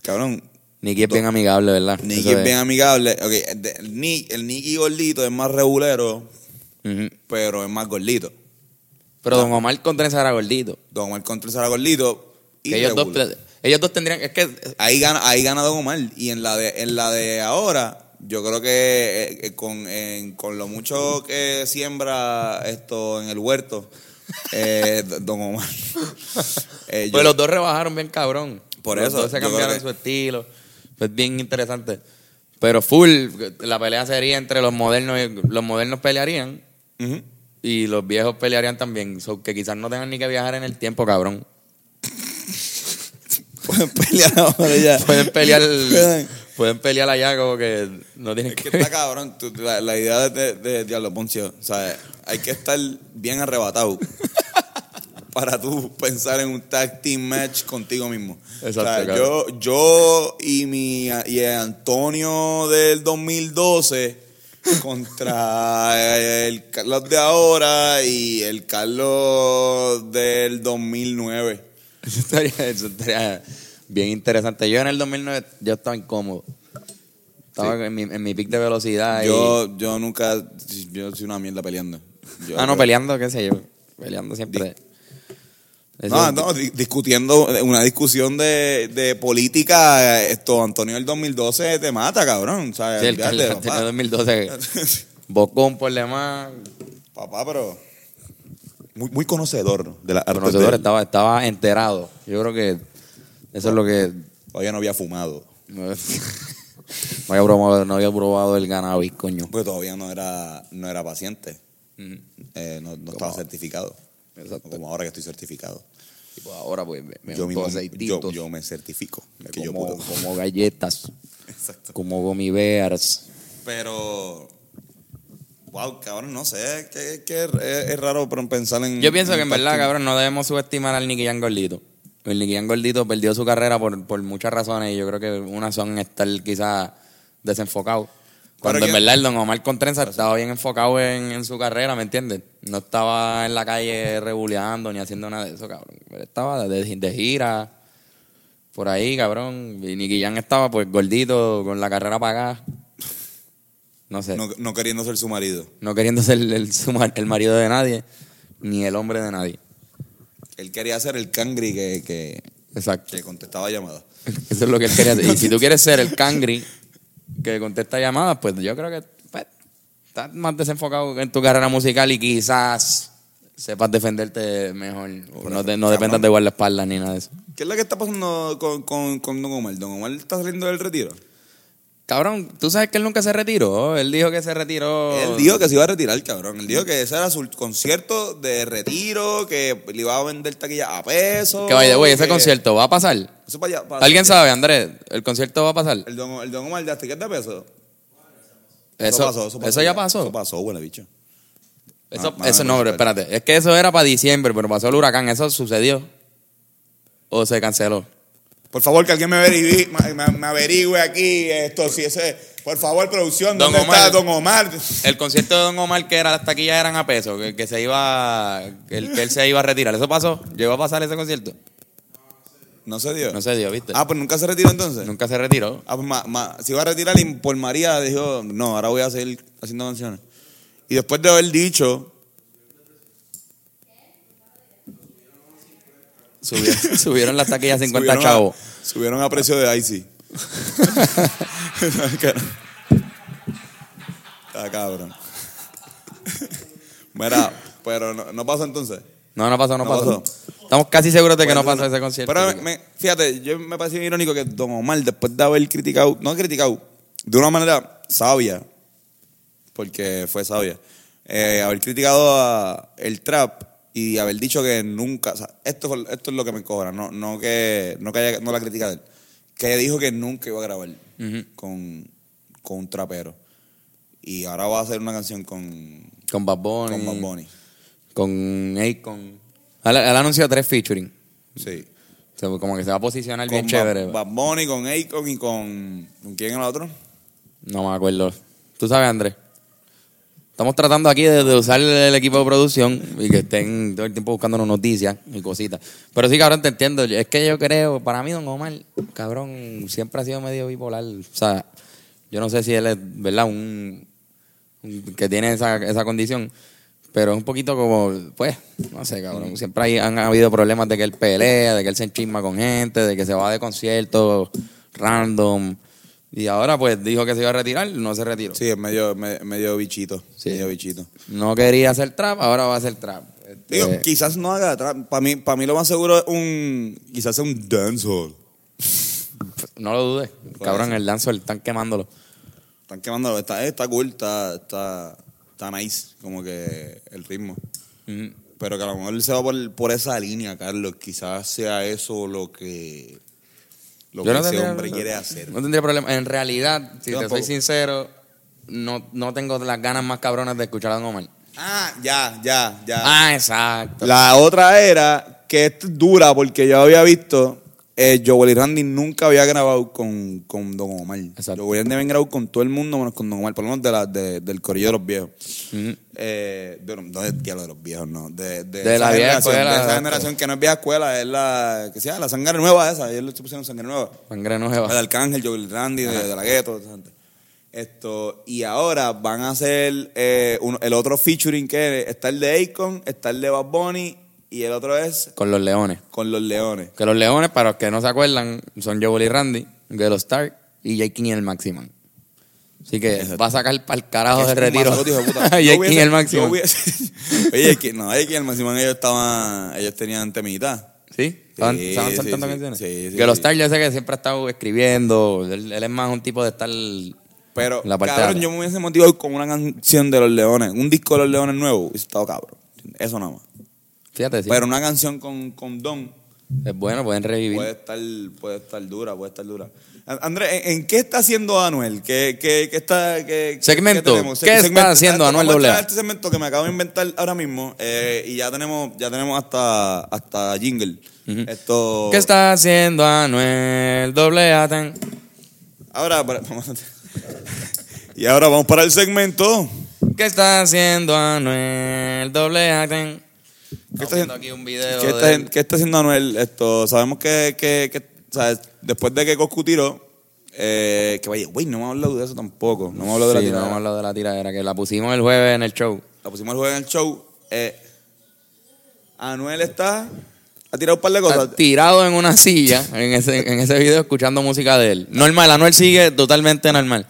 cabrón, Nicky es bien amigable, ¿verdad? Nicky es bien amigable. Ok, de- el, Ni- el Nicky gordito es más regulero, pero es más gordito. Pero don Omar con trenza era gordito. Don Omar con trenza era gordito y ellos, dos, ellos dos tendrían... Es que Ahí gana, ahí gana Don Omar. Y en la de, en la de ahora, yo creo que eh, eh, con, con lo mucho que siembra esto en el huerto, eh, Don Omar. yo- Pues los dos rebajaron bien cabrón. Por los eso, dos se cambiaron que- su estilo. Fue bien interesante. Pero full, la pelea sería entre los modernos y los modernos pelearían y los viejos pelearían también. So, que quizás no tengan ni que viajar en el tiempo, cabrón. Pueden pelear ahora ya. Pueden pelear Pueden. pelear allá como que no tienen Es que, que está cabrón. tú- la, la idea de, de Diablo Poncio, ¿sabes? Hay que estar bien arrebatado para tú pensar en un tag team match contigo mismo. Exacto, O sea, cabrón. yo, yo y mi y Antonio del 2012 contra el Carlos de ahora y el Carlos del 2009. Eso estaría, eso estaría bien interesante. Yo en el 2009 yo estaba incómodo. Estaba en, mi, en mi pic de velocidad. y- Yo, yo nunca, yo soy una mierda peleando. Yo- ah, no, peleando, qué sé yo. Peleando siempre. No, no, di- discutiendo una discusión de, de política, esto, Antonio del 2012 te mata, cabrón. Sí, el, olvídate, el- el papá. 2012. Bocón por demás. Papá, pero muy, muy conocedor de la. Conocedor estaba, estaba enterado. Yo creo que eso es lo que. Todavía no había fumado, No, había probado, no había probado el cannabis, coño. porque todavía no era, no era paciente. Eh, no, no estaba certificado. Exacto. Como ahora que estoy certificado. Y pues ahora pues me, me Yo, mismo, yo, me certifico que yo como, puedo. como galletas, Exacto. como gummy bears. Pero, wow, cabrón, no sé, que, que es, es raro pero pensar en... Yo pienso que en verdad, cabrón, no debemos subestimar al Nicky Jan Gordito. El Nicky Jan Gordito perdió su carrera por, por muchas razones y yo creo que una son estar quizás desenfocado. Cuando Pero en verdad el Don Omar Contrenza estaba bien enfocado en, en su carrera, ¿me entiendes? No estaba en la calle rebuleando ni haciendo nada de eso, cabrón. Estaba de, de gira por ahí, cabrón. Y Nicky Jan estaba pues gordito, con la carrera pagada. No sé. No, No, no queriendo ser su marido. queriendo ser el, el marido de nadie, ni el hombre de nadie. Él quería ser el cangri que, que, Exacto. que contestaba llamadas. Eso es lo que él quería hacer. Y si tú quieres ser el cangri que contesta llamadas, pues yo creo que pues, estás más desenfocado en tu carrera musical y quizás sepas defenderte mejor. No, te- no dependas de guardaespaldas ni nada de eso. ¿Qué es lo que está pasando con, con, con Don Omar? ¿Don Omar está saliendo del retiro? Cabrón, tú sabes que él nunca se retiró. Él dijo que se retiró. Él dijo que se iba a retirar, cabrón. Él dijo que ese era su concierto de retiro, que le iba a vender taquilla a peso. Que vaya, güey, ese que- concierto va a pasar. Eso para allá, para- ¿Alguien sabe, Andrés? ¿El concierto va a pasar? El Don, el don Omar de las tickets de peso. Eso, pasó, eso pasó. ya pasó. Eso pasó, huele bicho. Eso, Ah, eso no, pero- espérate. Es que eso era para diciembre, pero pasó el huracán. ¿Eso sucedió? ¿O se canceló? Por favor, que alguien me averigüe, me, averigüe aquí esto, si ese, por favor, producción, Don ¿dónde Omar. está Don Omar? El concierto de Don Omar, que era las taquillas eran a peso, que, que se iba, que, él- que él se iba a retirar. ¿Eso pasó? ¿Llegó a pasar ese concierto? No se dio. No se dio, ¿viste? Ah, pues nunca se retiró entonces. Nunca se retiró. Ah, pues ma- ma- se iba a retirar y por María dijo, no, ahora voy a seguir haciendo canciones. Y después de haber dicho, Subieron, subieron las taquillas a 50 subieron a- chavos. subieron a precio de Icy. Está cabrón. Mira, pero no, no pasó entonces. No, no pasó, no, No pasó. pasó. Estamos casi seguros de que no pasó ese concierto. Pero me- fíjate, yo me pareció irónico que Don Omar, después de haber criticado, no criticado, de una manera sabia, porque fue sabia, eh, haber criticado a el trap y haber dicho que nunca, o sea, esto, esto es lo que me cobra, no, no que no que haya- no la crítica de él, que dijo que nunca iba a grabar con, con un trapero. Y ahora va a hacer una canción con, Con Bad Bunny. con Bad Bunny. Con Akon. Él, él anunció tres featuring. Sí. O sea, como que se va a posicionar Con bien chévere. Bad, Bunny, con Akon y con... ¿Con quién es el otro? No me acuerdo. Tú sabes, Andrés. Estamos tratando aquí de, usar el equipo de producción y que estén todo el tiempo buscándonos noticias y cositas. Pero sí, cabrón, te entiendo. Es que yo creo, para mí, Don Omar, cabrón, siempre ha sido medio bipolar. O sea, yo no sé si él es, ¿verdad? Un, un- que tiene esa, esa condición. Pero es un poquito como, pues, no sé, cabrón. Siempre hay, han habido problemas de que él pelea, de que él se enchisma con gente, de que se va de conciertos random. Y ahora, pues, dijo que se iba a retirar, no se retiró. Sí, es medio, me- medio bichito. Sí. Medio bichito. No quería hacer trap, ahora va a hacer trap. Este, Digo, quizás no haga trap. Para mí, para mí lo más seguro es un... Quizás sea un dancehall. no lo dudes. Cabrón, el danzo, están quemándolo. Están quemándolo. Está, está cool, está, está, está nice. Como que el ritmo. Pero que a lo mejor él se va por, por esa línea, Carlos. Quizás sea eso lo que... Lo Yo que no ese hombre quiere hacer. No tendría problema. En realidad, si Yo te soy sincero, no, no tengo las ganas más cabronas de escuchar a Don Omar. Ah, ya, ya, ya. Ah, exacto. La otra era que es dura porque yo había visto eh, Joel y Randy nunca había grabado con, con Don Omar. Exacto. Joel y Randy habían grabado con todo el mundo menos con Don Omar, por lo menos de la, de- del corillo de los viejos. Ujú. Eh, de, no del diablo de los viejos, no. De, de, De esa la vieja escuela, De esa generación que no es vieja escuela, es la, que sea, la sangre nueva esa. Ellos le pusieron sangre nueva. Sangre El nueva. Arcángel, Joel y Randy, de, de la gueto. esa gente. Esto, y ahora van a hacer eh, el otro featuring que está el de Akon, está el de Bad Bunny y el otro es Con los leones. con los leones. Que los leones, para los que no se acuerdan, son Joel y Randy, Gelo Stark y Jake King y el Maximan. Así que Exacto. va a sacar para el carajo de Es un retiro. Jake King el Maximan. hubiese- Oye, que no, es que el Maximán ellos estaban, ellos tenían temita. ¿Sí? ¿Estaban, Sí, estaban sí, soltando sí. canciones? Sí, sí, Gelo. Stark yo sé que siempre ha estado escribiendo. Él, él es más un tipo de estar... Pero, La parte cabrón, yo me hubiese motivado con una canción de los leones, un disco de los leones nuevo, hubiese estado cabrón. Eso nada más. Fíjate, sí. Pero una canción con, con Don es bueno, pueden revivir. puede estar, puede estar dura, puede estar dura. Andrés, ¿en, en qué está haciendo Anuel? ¿Qué, qué, qué está, qué, Segmento. ¿Qué está Segmento. haciendo Ah, Anuel vamos a entrar AA? a Este segmento que me acabo de inventar ahora mismo eh, y ya tenemos, ya tenemos hasta, hasta jingle. Esto. ¿Qué está haciendo Anuel doble Atan? Ahora, para- vamos a- y ahora vamos para el segmento. ¿Qué está haciendo Anuel doble Atan? ¿Qué está, viendo aquí un video qué de está- él. qué está haciendo Anuel? Esto, sabemos que, que, que ¿sabes? después de que Coscu tiró, eh, que vaya, güey, no me ha hablado de eso tampoco. No me ha hablado de Sí, la no tirada. hemos hablado de la tiradera, que la pusimos el jueves en el show. La pusimos el jueves en el show. Eh, Anuel está. Ha tirado un par de cosas. Está tirado en una silla en ese, en ese video escuchando música de él. Normal, Anuel sigue totalmente normal.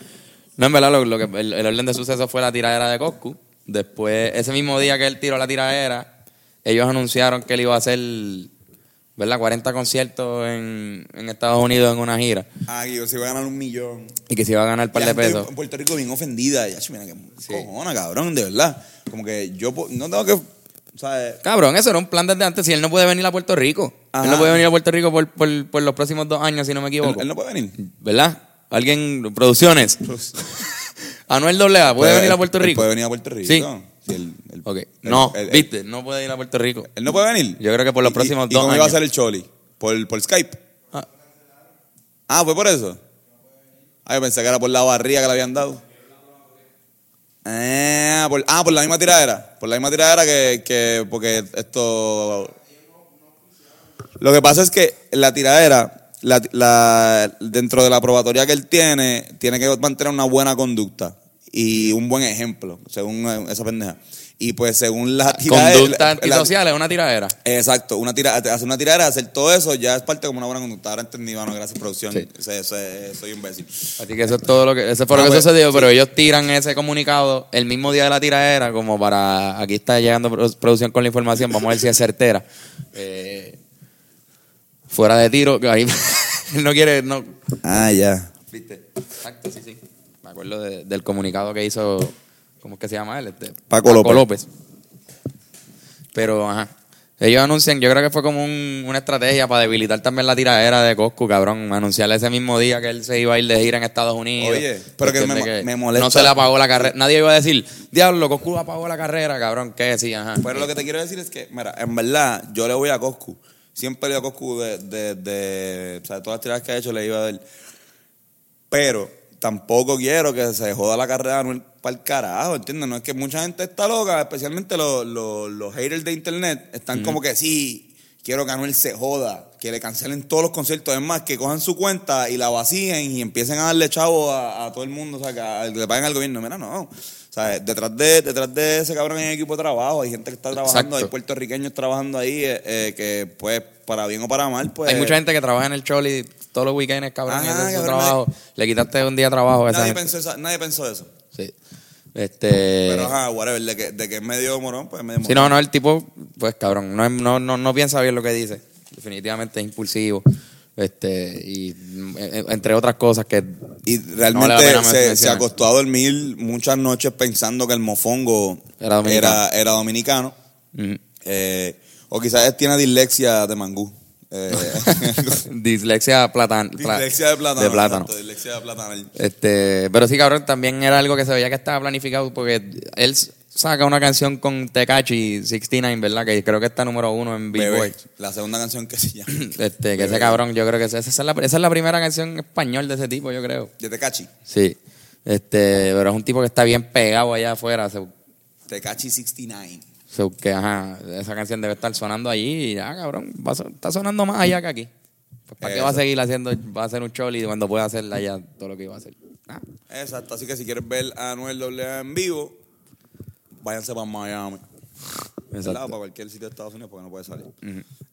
No, en verdad, lo, lo que, el, el orden de sucesos fue la tiradera de Coscu. Después, ese mismo día que él tiró la tiradera, ellos anunciaron que él iba a hacer, ¿verdad? 40 conciertos en, en Estados Unidos en una gira. Ah, que yo se iba a ganar un millón. Y que se iba a ganar un par de pesos. En Puerto Rico bien ofendida. Ya, mira, que cojona, cabrón, de verdad. Como que yo no tengo que. ¿Sabes? Cabrón, eso era un plan desde antes. Si él no puede venir a Puerto Rico. Ajá. Él no puede venir a Puerto Rico por, por, por los próximos dos años, si no me equivoco. él no puede venir. ¿Verdad? Alguien, producciones. Anuel AA, ¿puede venir a Puerto Rico? puede venir a Puerto Rico. Sí. Él- Ok. él- No, viste, no puede ir a Puerto Rico. Él no puede venir. Yo creo que por los ¿Y- próximos y, dos ¿Y cómo iba a años. ser el Choli? ¿Por, por Skype? Ah. Ah, ¿fue por eso? Ah, yo pensé que era por la barriga que le habían dado. Ah, por, ah, por la misma tiradera. Por la misma tiradera que, que porque esto... Lo que pasa es que la tiradera, la, la- dentro de la probatoria que él tiene, tiene que mantener una buena conducta y un buen ejemplo, según eh, esa pendeja. Y pues según la tiradera... Conducta antisocial es una tiradera. Exacto, una tira, hacer una tiradera, hacer todo eso, ya es parte como una buena conducta. Ahora entendí, mano, gracias producción. Sí. Ese- ese- soy un imbécil. Así que eso es todo lo que, eso fue lo Ah, que pues, sucedió, sí. pero ellos tiran ese comunicado el mismo día de la tiradera, como para, aquí está llegando pro- producción con la información, vamos a ver si es certera. Eh, fuera de tiro, ahí él no quiere, no, Ah, ya. ¿Viste? Exacto, sí, sí. Acuerdo de- del comunicado que hizo, ¿cómo es que se llama él? Este, Paco López. Pero, ajá. Ellos anuncian, yo creo que fue como un- una estrategia para debilitar también la tiradera de Coscu, cabrón. Anunciarle ese mismo día que él se iba a ir de gira en Estados Unidos. Oye, pero que me de molesta. No se le apagó la carrera. Nadie iba a decir, diablo, Coscu apagó la carrera, cabrón. ¿Qué? Sí, ajá. Pero lo que te quiero decir es que, mira, en verdad, yo le voy a Coscu. Siempre le voy a Coscu de, de, de- o sea, de todas las tiradas que ha hecho le iba a dar. Pero tampoco quiero que se joda la carrera de Anuel para el carajo, ¿entiendes? No es que mucha gente está loca, especialmente los, los, los haters de internet, están como que sí, quiero que Anuel se joda, que le cancelen todos los conciertos, es más, que cojan su cuenta y la vacíen y empiecen a darle chavo a, a todo el mundo, o sea, que, a- que le paguen al gobierno. Mira, no. O sea, detrás de, detrás de ese cabrón hay equipo de trabajo, hay gente que está trabajando, Exacto. hay puertorriqueños trabajando ahí, eh, eh, que pues, para bien o para mal, pues... Hay mucha gente que trabaja en el Choli todos los weekends, cabrón, y Ajá, hace su cabrón, trabajo. Le quitaste un día de trabajo a esa Nadie gente. pensó, esa- nadie pensó eso. Sí. Este... Pero ajá, whatever, de que, de que es medio morón, pues es medio morón. Sí, no, no, el tipo, pues cabrón, no, es- no, no, no piensa bien lo que dice. Definitivamente es impulsivo. Este, y eh, entre otras cosas que Y No realmente vale la pena se, mencionar. se acostó a dormir muchas noches pensando que el mofongo Era dominicano. era, era dominicano. mm, Eh, o quizás tiene dislexia de mangú. Eh, dislexia platan, pla- dislexia de plátano. de plátano. exacto, dislexia de plátano. Este, pero sí, cabrón, también era algo que se veía que estaba planificado porque él saca una canción con Tekachi 69, ¿verdad? Que creo que está número uno en Billboard. la segunda canción que se llama. Este, que ese cabrón, yo creo que esa, esa es la, esa es la primera canción en español de ese tipo, yo creo. De Tecachi. Sí. Este, pero es un tipo que está bien pegado allá afuera. Tecachi 69. So que, ajá, esa canción debe estar sonando allí y ya, cabrón, va so- está sonando más allá que aquí. Pues, ¿Para qué va a seguir haciendo, va a hacer un choli cuando pueda hacer allá todo lo que iba a hacer? Ah, Exacto, así que si quieres ver a Anuel AA en vivo, váyanse para Miami. Exacto. Para cualquier sitio de Estados Unidos porque no puede salir.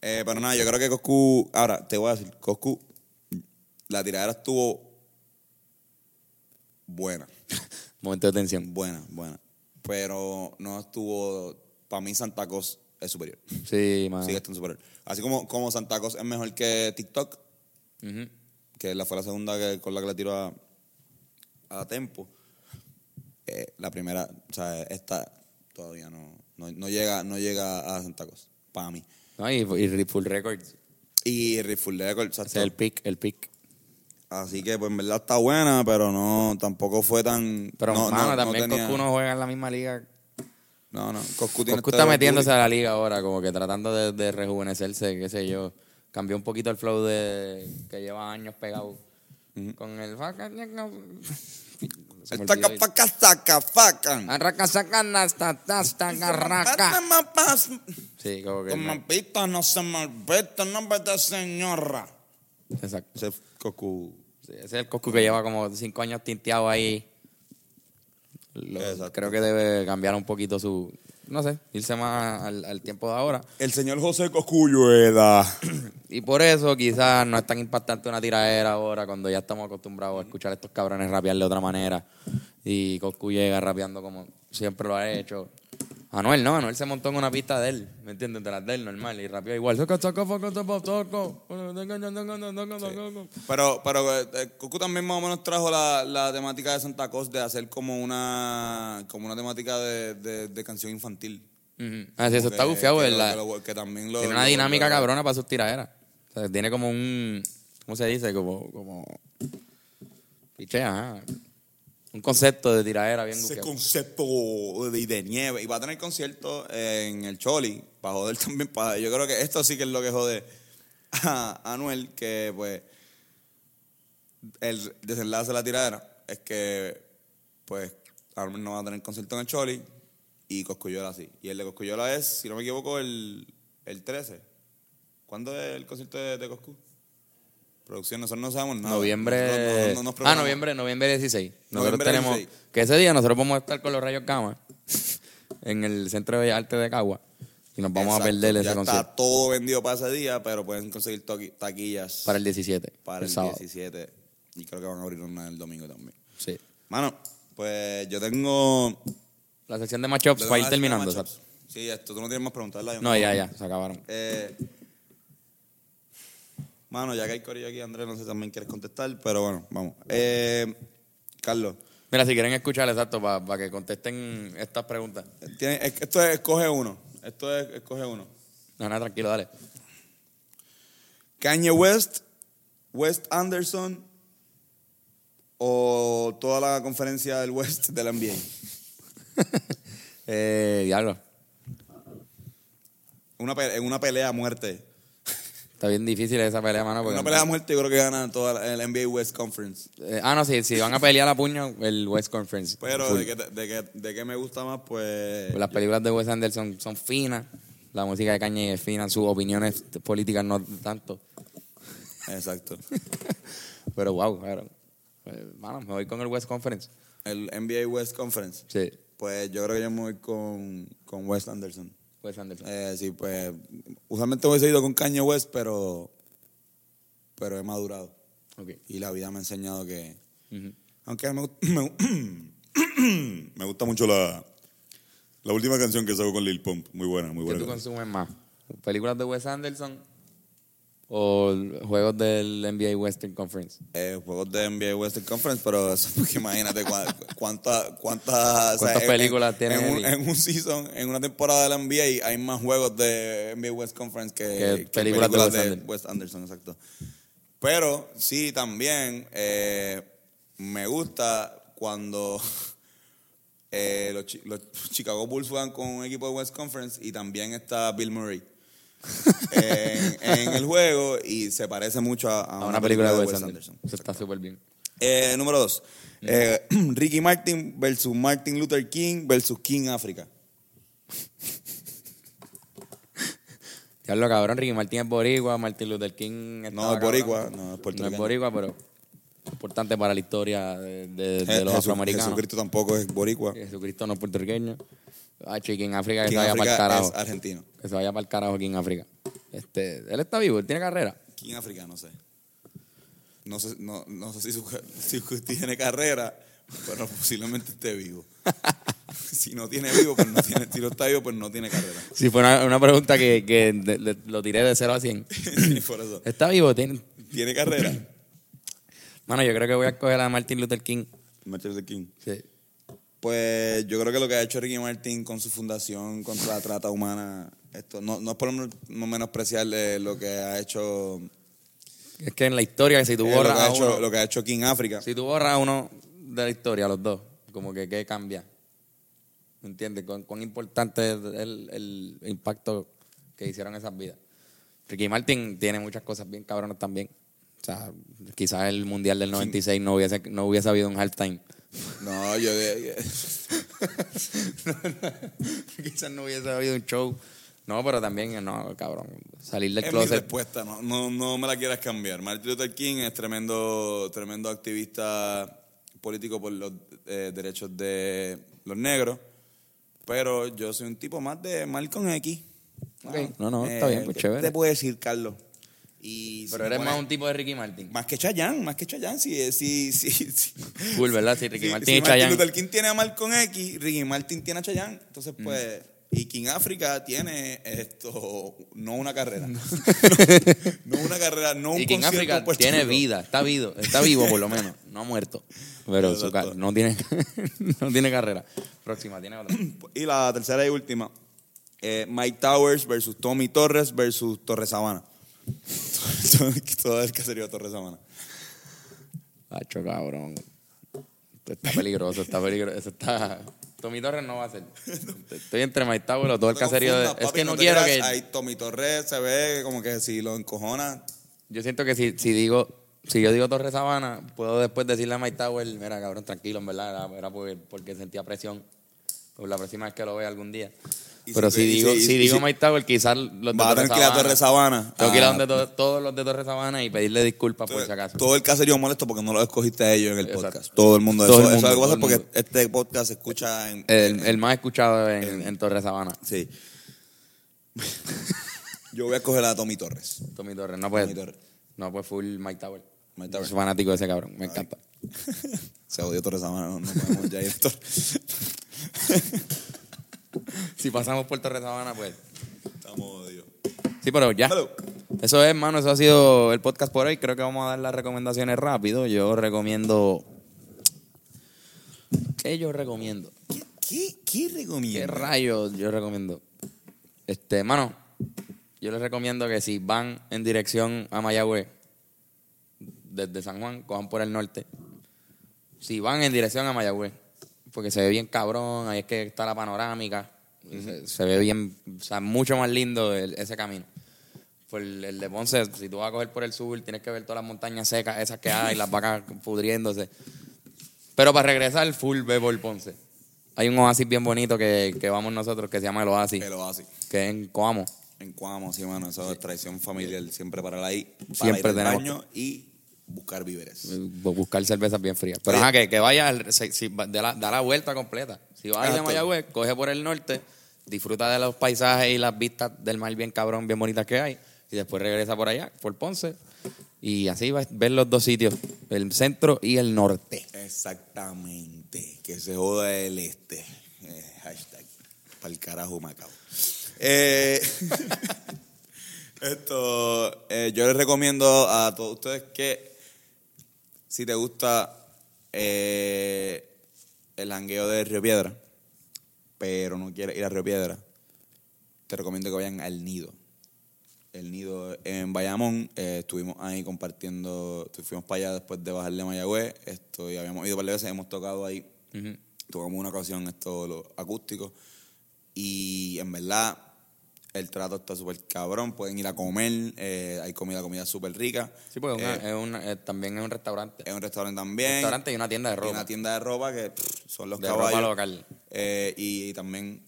Eh, pero nada, yo creo que Coscu, ahora te voy a decir, Coscu, la tiradera estuvo buena, Momento de tensión. buena, buena. Pero no estuvo, para mí Santa Cos es superior. Sí, mano. Sigue estando superior. Así como, como Santa Cos es mejor que TikTok, que la fue la segunda que, con la que le tiró a, a Tempo. eh, la primera, o sea, esta todavía no, no, no llega, no llega a Santa Cos, para mí. No, y, y Full Records. Y Riffle Record, Ese exacto. es el pick, el pick. Así que, pues, en verdad está buena, pero no, tampoco fue tan... Pero, no, mano, no, también no tenía- Coscu no juega en la misma liga. No, no, Coscu tiene Coscu este está metiéndose a la liga ahora, como que tratando de, de rejuvenecerse, qué sé yo. Cambió un poquito el flow de que lleva años pegado con el... Se me El taca, olvidó. faca, saca, facan. Arraca, saca, nasta, tasta, garraca. Sí, como que... Como pito no se el nombre de señora. Exacto. Ese es Coscu. Sí, ese es el Coscu que lleva como cinco años tinteado ahí. Lo- creo que debe cambiar un poquito su... No sé, irse más al, al tiempo de ahora. El señor José Cosculluela. Y por eso quizás no es tan impactante una tiradera ahora cuando ya estamos acostumbrados a escuchar a estos cabrones rapear de otra manera. Y Coscu llega rapeando como siempre lo ha hecho. Anuel no, Anuel se montó en una pista de él, ¿me entiendes? De las de él normal y rapeó igual. Pero, pero eh, Coscu también más o menos trajo la, la temática de Santa Cos de hacer como una como una temática de, de, de canción infantil. Ujú. Ah, sí, eso está bufiado, ¿verdad? que que también lo- Tiene una lo- dinámica lo- cabrona para sus tiraderas. O sea, tiene como un. ¿Cómo se dice? Como. como pichea, ajá. Un concepto de tiradera bien Ese concepto de, de nieve. Y va a tener concierto en el Choli, para joder también. Para, yo creo que esto sí que es lo que jode a Anuel, que pues el desenlace de la tiradera es que pues Anuel no va a tener concierto en el Choli y Coscuyola sí. Y el de Coscuyola es, si no me equivoco, el, el 13. ¿Cuándo es el concierto de, de Coscu? Producción, nosotros no sabemos nada. Noviembre. Nosotros no- no- no nos ah, noviembre, noviembre 16. Nosotros Noviembre tenemos. 16. Que ese día nosotros vamos a estar con los Rayos Gama en el Centro de Bellas Artes de Cagua. Y nos vamos a perder ese ya concierto. está todo vendido para ese día, pero pueden conseguir taquillas Para el 17. para el, el sábado. 17. Y creo que van a abrir una el domingo también. Sí. Mano, pues yo tengo. La sección de matchups para ir terminando. Sí, esto tú no tienes más preguntas, No, ya, ya, se acabaron. Eh, mano, ya que hay corillo aquí, Andrés, no sé si también quieres contestar, pero bueno, vamos. Eh, Carlos, Mira, si quieren escuchar, exacto, para que contesten estas preguntas. tiene- esto es escoge uno. Esto es escoge uno. No, no, tranquilo, dale. Kanye West, West Anderson o toda la conferencia del West de la NBA. Eh, diablo. Una en una pelea a muerte. Está bien difícil esa pelea, mano. Porque una pelea a muerte yo creo que gana toda la, el NBA West Conference. Eh, ah, no, sí, si van a pelear a puño, el West Conference. Pero de que, de, que, de que me gusta más, pues... Pues las películas de Wes Anderson son finas. La música de Kanye es fina. Sus opiniones políticas no tanto. Exacto. Pero wow, claro. Pues, mano, me voy con el West Conference. El NBA West Conference. Sí, Pues yo creo que yo me voy con, con West Anderson. Wes Anderson. Eh, sí, pues usualmente hubiese ido con Kanye West, pero, pero he madurado. Ok. Y la vida me ha enseñado que... Ujú. Aunque me, me, me gusta mucho la, la última canción que sacó con Lil Pump. Muy buena, muy ¿Qué buena. tú consumes más? ¿Películas de Wes Anderson o juegos del NBA Western Conference? Eh, juegos de NBA Western Conference, pero eso porque imagínate cua- cuánta, cuánta, ¿Cuántas en- películas en, tiene en un, él? en un season, en una temporada de la NBA hay más juegos de NBA West Conference que, Que que películas de Wes Anderson. Exacto. Pero sí, también eh, me gusta cuando eh, los, los Chicago Bulls juegan con un equipo de West Conference y también está Bill Murray. En, en el juego y se parece mucho a, A una película de Wes Anderson. Eso está súper bien. Eh, número dos. Eh, Ricky Martin versus Martin Luther King versus King África. Diablo, cabrón, Ricky Martin es boricua, Martin Luther King No estaba es boricua, cabrón. no es No puertorriqueño. es boricua, pero importante para la historia de, de- de los Jesu- afroamericanos. Jesucristo tampoco es boricua. Jesucristo no es puertorriqueño. Ah, en África que King se vaya para el carajo. es argentino. Que se vaya para el carajo aquí en África. Este, él está vivo, él tiene carrera. King África, no sé. No sé, no, no sé si, su, si tiene carrera, pero posiblemente esté vivo. si no tiene vivo, pues no tiene, si no está vivo, pues no tiene carrera. Si fue una, una pregunta que, que de- de- lo tiré de 0 a 100. Sí, por eso. ¿Está vivo? ¿Tiene? ¿Tiene carrera? Mano, yo creo que voy a coger a Martin Luther King. Martin Luther King. Sí. Pues yo creo que lo que ha hecho Ricky Martin con su fundación contra la trata humana, esto no, no es por no menospreciarle lo que ha hecho, Es que en la historia, si tú eh, lo, que borras ha a hecho uno, lo que ha hecho King África. si tú borras a uno de la historia, los dos, como que qué cambia. ¿Me entiendes? ¿Cuán, cuán importante es el, el impacto que hicieron esas vidas? Ricky Martin tiene muchas cosas bien cabronas también. O sea, quizás el Mundial del 96 no hubiese, no hubiese habido un halftime. No, yo quizás no hubiese habido un show. No, pero también, no, cabrón. Salir del es mi closet. respuesta, no, no, no me la quieras cambiar. Martin Luther King es tremendo, tremendo activista político por los eh, derechos de los negros, pero yo soy un tipo más de Malcolm X. No, no, está bien, pues ¿qué chévere. te puedo decir, Carlos? Y si Pero eres pones- más un tipo de Ricky Martin. Más que Chayanne, más que Chayanne, sí, sí, sí. sí. Cool, ¿verdad? Sí, Ricky Si- Martin si y Chayanne. Luther King tiene a Malcolm X, Ricky Martin tiene a Chayanne. Entonces, Mm. pues, y King África tiene esto, no una carrera. no, no una carrera, no un Y en Puerto tiene vida, está vivo, está vivo por lo menos, no ha muerto. Pero su no tiene no tiene carrera. Próxima, tiene otra. Y la tercera y última, eh, Mike Towers versus Tommy Torres versus Torres Sabana. Todo el caserío de Torres Sabana. Hacho, cabrón. Esto está peligroso, está peligroso. Eso está... Tommy Torres no va a ser. Estoy entre Mike Tower o todo el No caserío de... confundas, Es papi, que no te quiero que... Ahí Tommy Torres se ve como que si lo encojona. Yo siento que si, si digo... Si yo digo Torres Sabana, puedo después decirle a Mike Tower, mira, cabrón, tranquilo, en verdad, era, era porque, porque sentía presión. La próxima vez que lo vea algún día. Pero si- digo, si- digo Mike Tower, quizás los de Va a tener que ir a Torres Sabana. Tengo que ir a Ah, donde to- todos los de Torres Sabana y pedirle disculpas por si acaso. Todo el caserío molesto porque no lo escogiste a ellos en el Exacto. podcast. Todo el mundo. Todo eso, el eso es algo mundo, pasa todo el porque este podcast se escucha en. El, el más escuchado en, en Torres Sabana. Sí. Yo voy a escoger a Tommy Torres. Tommy Torres. No, pues, Tommy Torres. no, pues full Mike Tower. Mike Tower. Soy fanático de ese cabrón. Me encanta. Se odió Torres Sabana. No, no podemos ya ir a Torres. Si pasamos por Torres Sabana, pues. Estamos odios. Sí, pero ya. Hello. Eso es, hermano. Eso ha sido el podcast por hoy. Creo que vamos a dar las recomendaciones rápido. Yo recomiendo. ¿Qué yo recomiendo? ¿Qué, qué, qué ¿Qué rayos yo recomiendo? Este, hermano, yo les recomiendo que si van en dirección a Mayagüez, desde San Juan, cojan por el norte. Si van en dirección a Mayagüez, porque se ve bien cabrón, ahí es que está la panorámica, se, se ve bien, o sea, mucho más lindo el- ese camino. Por el, el de Ponce, si tú vas a coger por el sur, tienes que ver todas las montañas secas, esas que hay, las vacas pudriéndose. Pero para regresar, full ve por Ponce. Hay un oasis bien bonito que, que vamos nosotros, que se llama el oasis, El oasis. que es en Coamo. En Cuamo, sí, mano. Eso es tradición familiar. Siempre para ahí. Para Siempre ir al tenemos baño y buscar víveres. Buscar cervezas bien frías. Pero ajá, que, que vaya, si va- de la, da la vuelta completa. Si vas Exacto. Mayagüez, coge por el norte, disfruta de los paisajes y las vistas del mar bien cabrón, bien bonitas que hay, y después regresa por allá, por Ponce, y así vas a ver los dos sitios, el centro y el norte. Exactamente. Que se joda el este. Eh, hashtag. Para el carajo Macao. Eh, esto, eh, yo les recomiendo a todos ustedes que si te gusta eh, el jangueo de Río Piedra, pero no quieres ir a Río Piedra, te recomiendo que vayan al Nido. El Nido en Bayamón, eh, estuvimos ahí compartiendo, fuimos para allá después de bajar de Mayagüez, esto, y habíamos ido varias veces, hemos tocado ahí, Ujú. tocamos una ocasión esto, lo acústico, y en verdad el trato está súper cabrón, pueden ir a comer, eh, hay comida, comida súper rica. Sí, porque una- Eh, es eh, también es un restaurante. es un restaurante también. restaurante y una tienda de Y ropa. una tienda de ropa que pff, son los De caballos. ropa local. Eh, y, también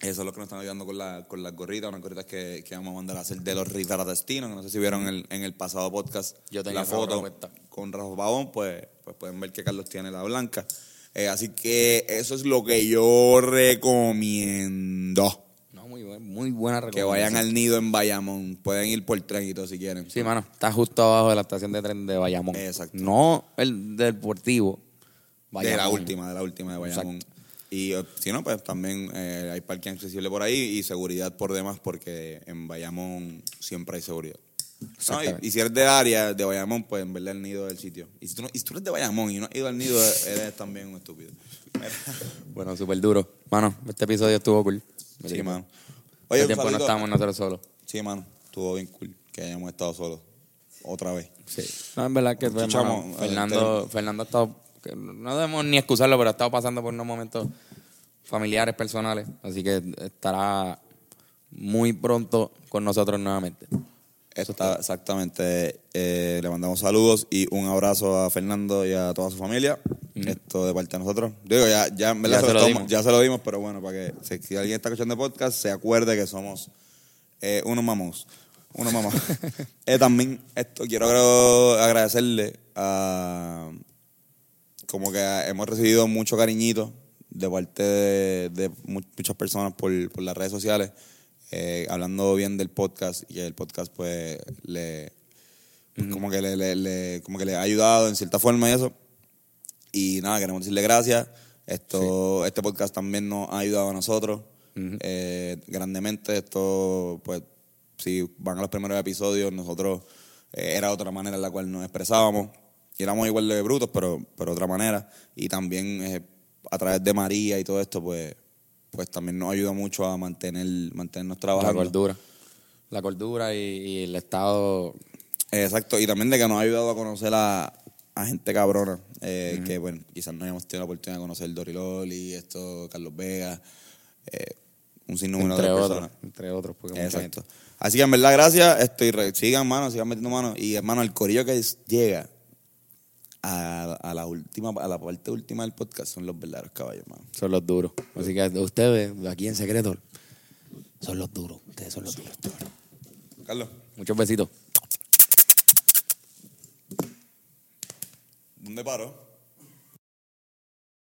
esos son los que nos están ayudando con, la, con las gorritas, unas gorritas que, que vamos a mandar a hacer de los Rivera Destino, que no sé si vieron el- en el pasado podcast Yo tenía la foto con Rafa Pavón, pues, pues pueden ver que Carlos tiene la blanca. Así que eso es lo que yo recomiendo. Muy, buen- muy buena Que recomendación. vayan al nido en Bayamón. Pueden ir por tren y todo si quieren. Sí, mano, está justo abajo de la estación de tren de Bayamón. Exacto. No el deportivo. De la última, de la última de Bayamón. Y eh, si no, pues también eh, hay parking accesible por ahí y seguridad por demás, porque en Bayamón siempre hay seguridad. No, y, si eres del área de Bayamón, pues en verdad el nido del sitio. Y si, tú no- y si tú eres de Bayamón y no has ido al nido, eres también un estúpido. Bueno, súper duro. Mano, este episodio estuvo cool. Sí, mano. Oye, tiempo no estábamos nosotros solos. Sí, mano. Estuvo bien cool que hayamos estado solos. Otra vez. Sí. No, en verdad que Escuchamos, eh, Fernando, Fernando ha estado, no debemos ni excusarlo, pero ha estado pasando por unos momentos familiares, personales. Así que estará muy pronto con nosotros nuevamente. Está exactamente. eh, le mandamos saludos y un abrazo a Fernando y a toda su familia. Esto de parte de nosotros. Digo, ya, ya, Ya se, se lo dimos. ya se lo dimos, pero bueno, para que si, si alguien está escuchando el podcast, se acuerde que somos eh, unos mamos. Unos mamás. Eh, también esto quiero agra- agradecerle a. Como que hemos recibido mucho cariñito de parte de, de mu- muchas personas por, por las redes sociales, eh, hablando bien del podcast y el podcast pues le pues, como que le, le- le- como que le ha ayudado en cierta forma y eso. Y nada, queremos decirle gracias. Esto, este podcast también nos ha ayudado a nosotros eh, grandemente. Esto, pues, si van a los primeros episodios, nosotros eh, era otra manera en la cual nos expresábamos. Y éramos igual de brutos, pero, pero otra manera. Y también eh, a través de María y todo esto, pues, pues también nos ayuda mucho a mantener, mantenernos La trabajando. cordura. La cordura y, y el estado. Exacto, y también de que nos ha ayudado a conocer a, a gente cabrona, eh, que bueno, quizás no hayamos tenido la oportunidad de conocer Doriloli, esto, Carlos Vega, eh, un sinnúmero entre de otros. personas. Entre otros. Porque Exacto. Así que en verdad, gracias, esto, y re- sigan mano, sigan metiendo mano, y hermano, el corillo que llega a, a la última, a la parte última del podcast son los verdaderos caballos, mano. Son los duros. Así que ustedes, aquí en secreto, son los duros. Ustedes son los duros. Carlos, Muchos besitos. ¿dónde paro?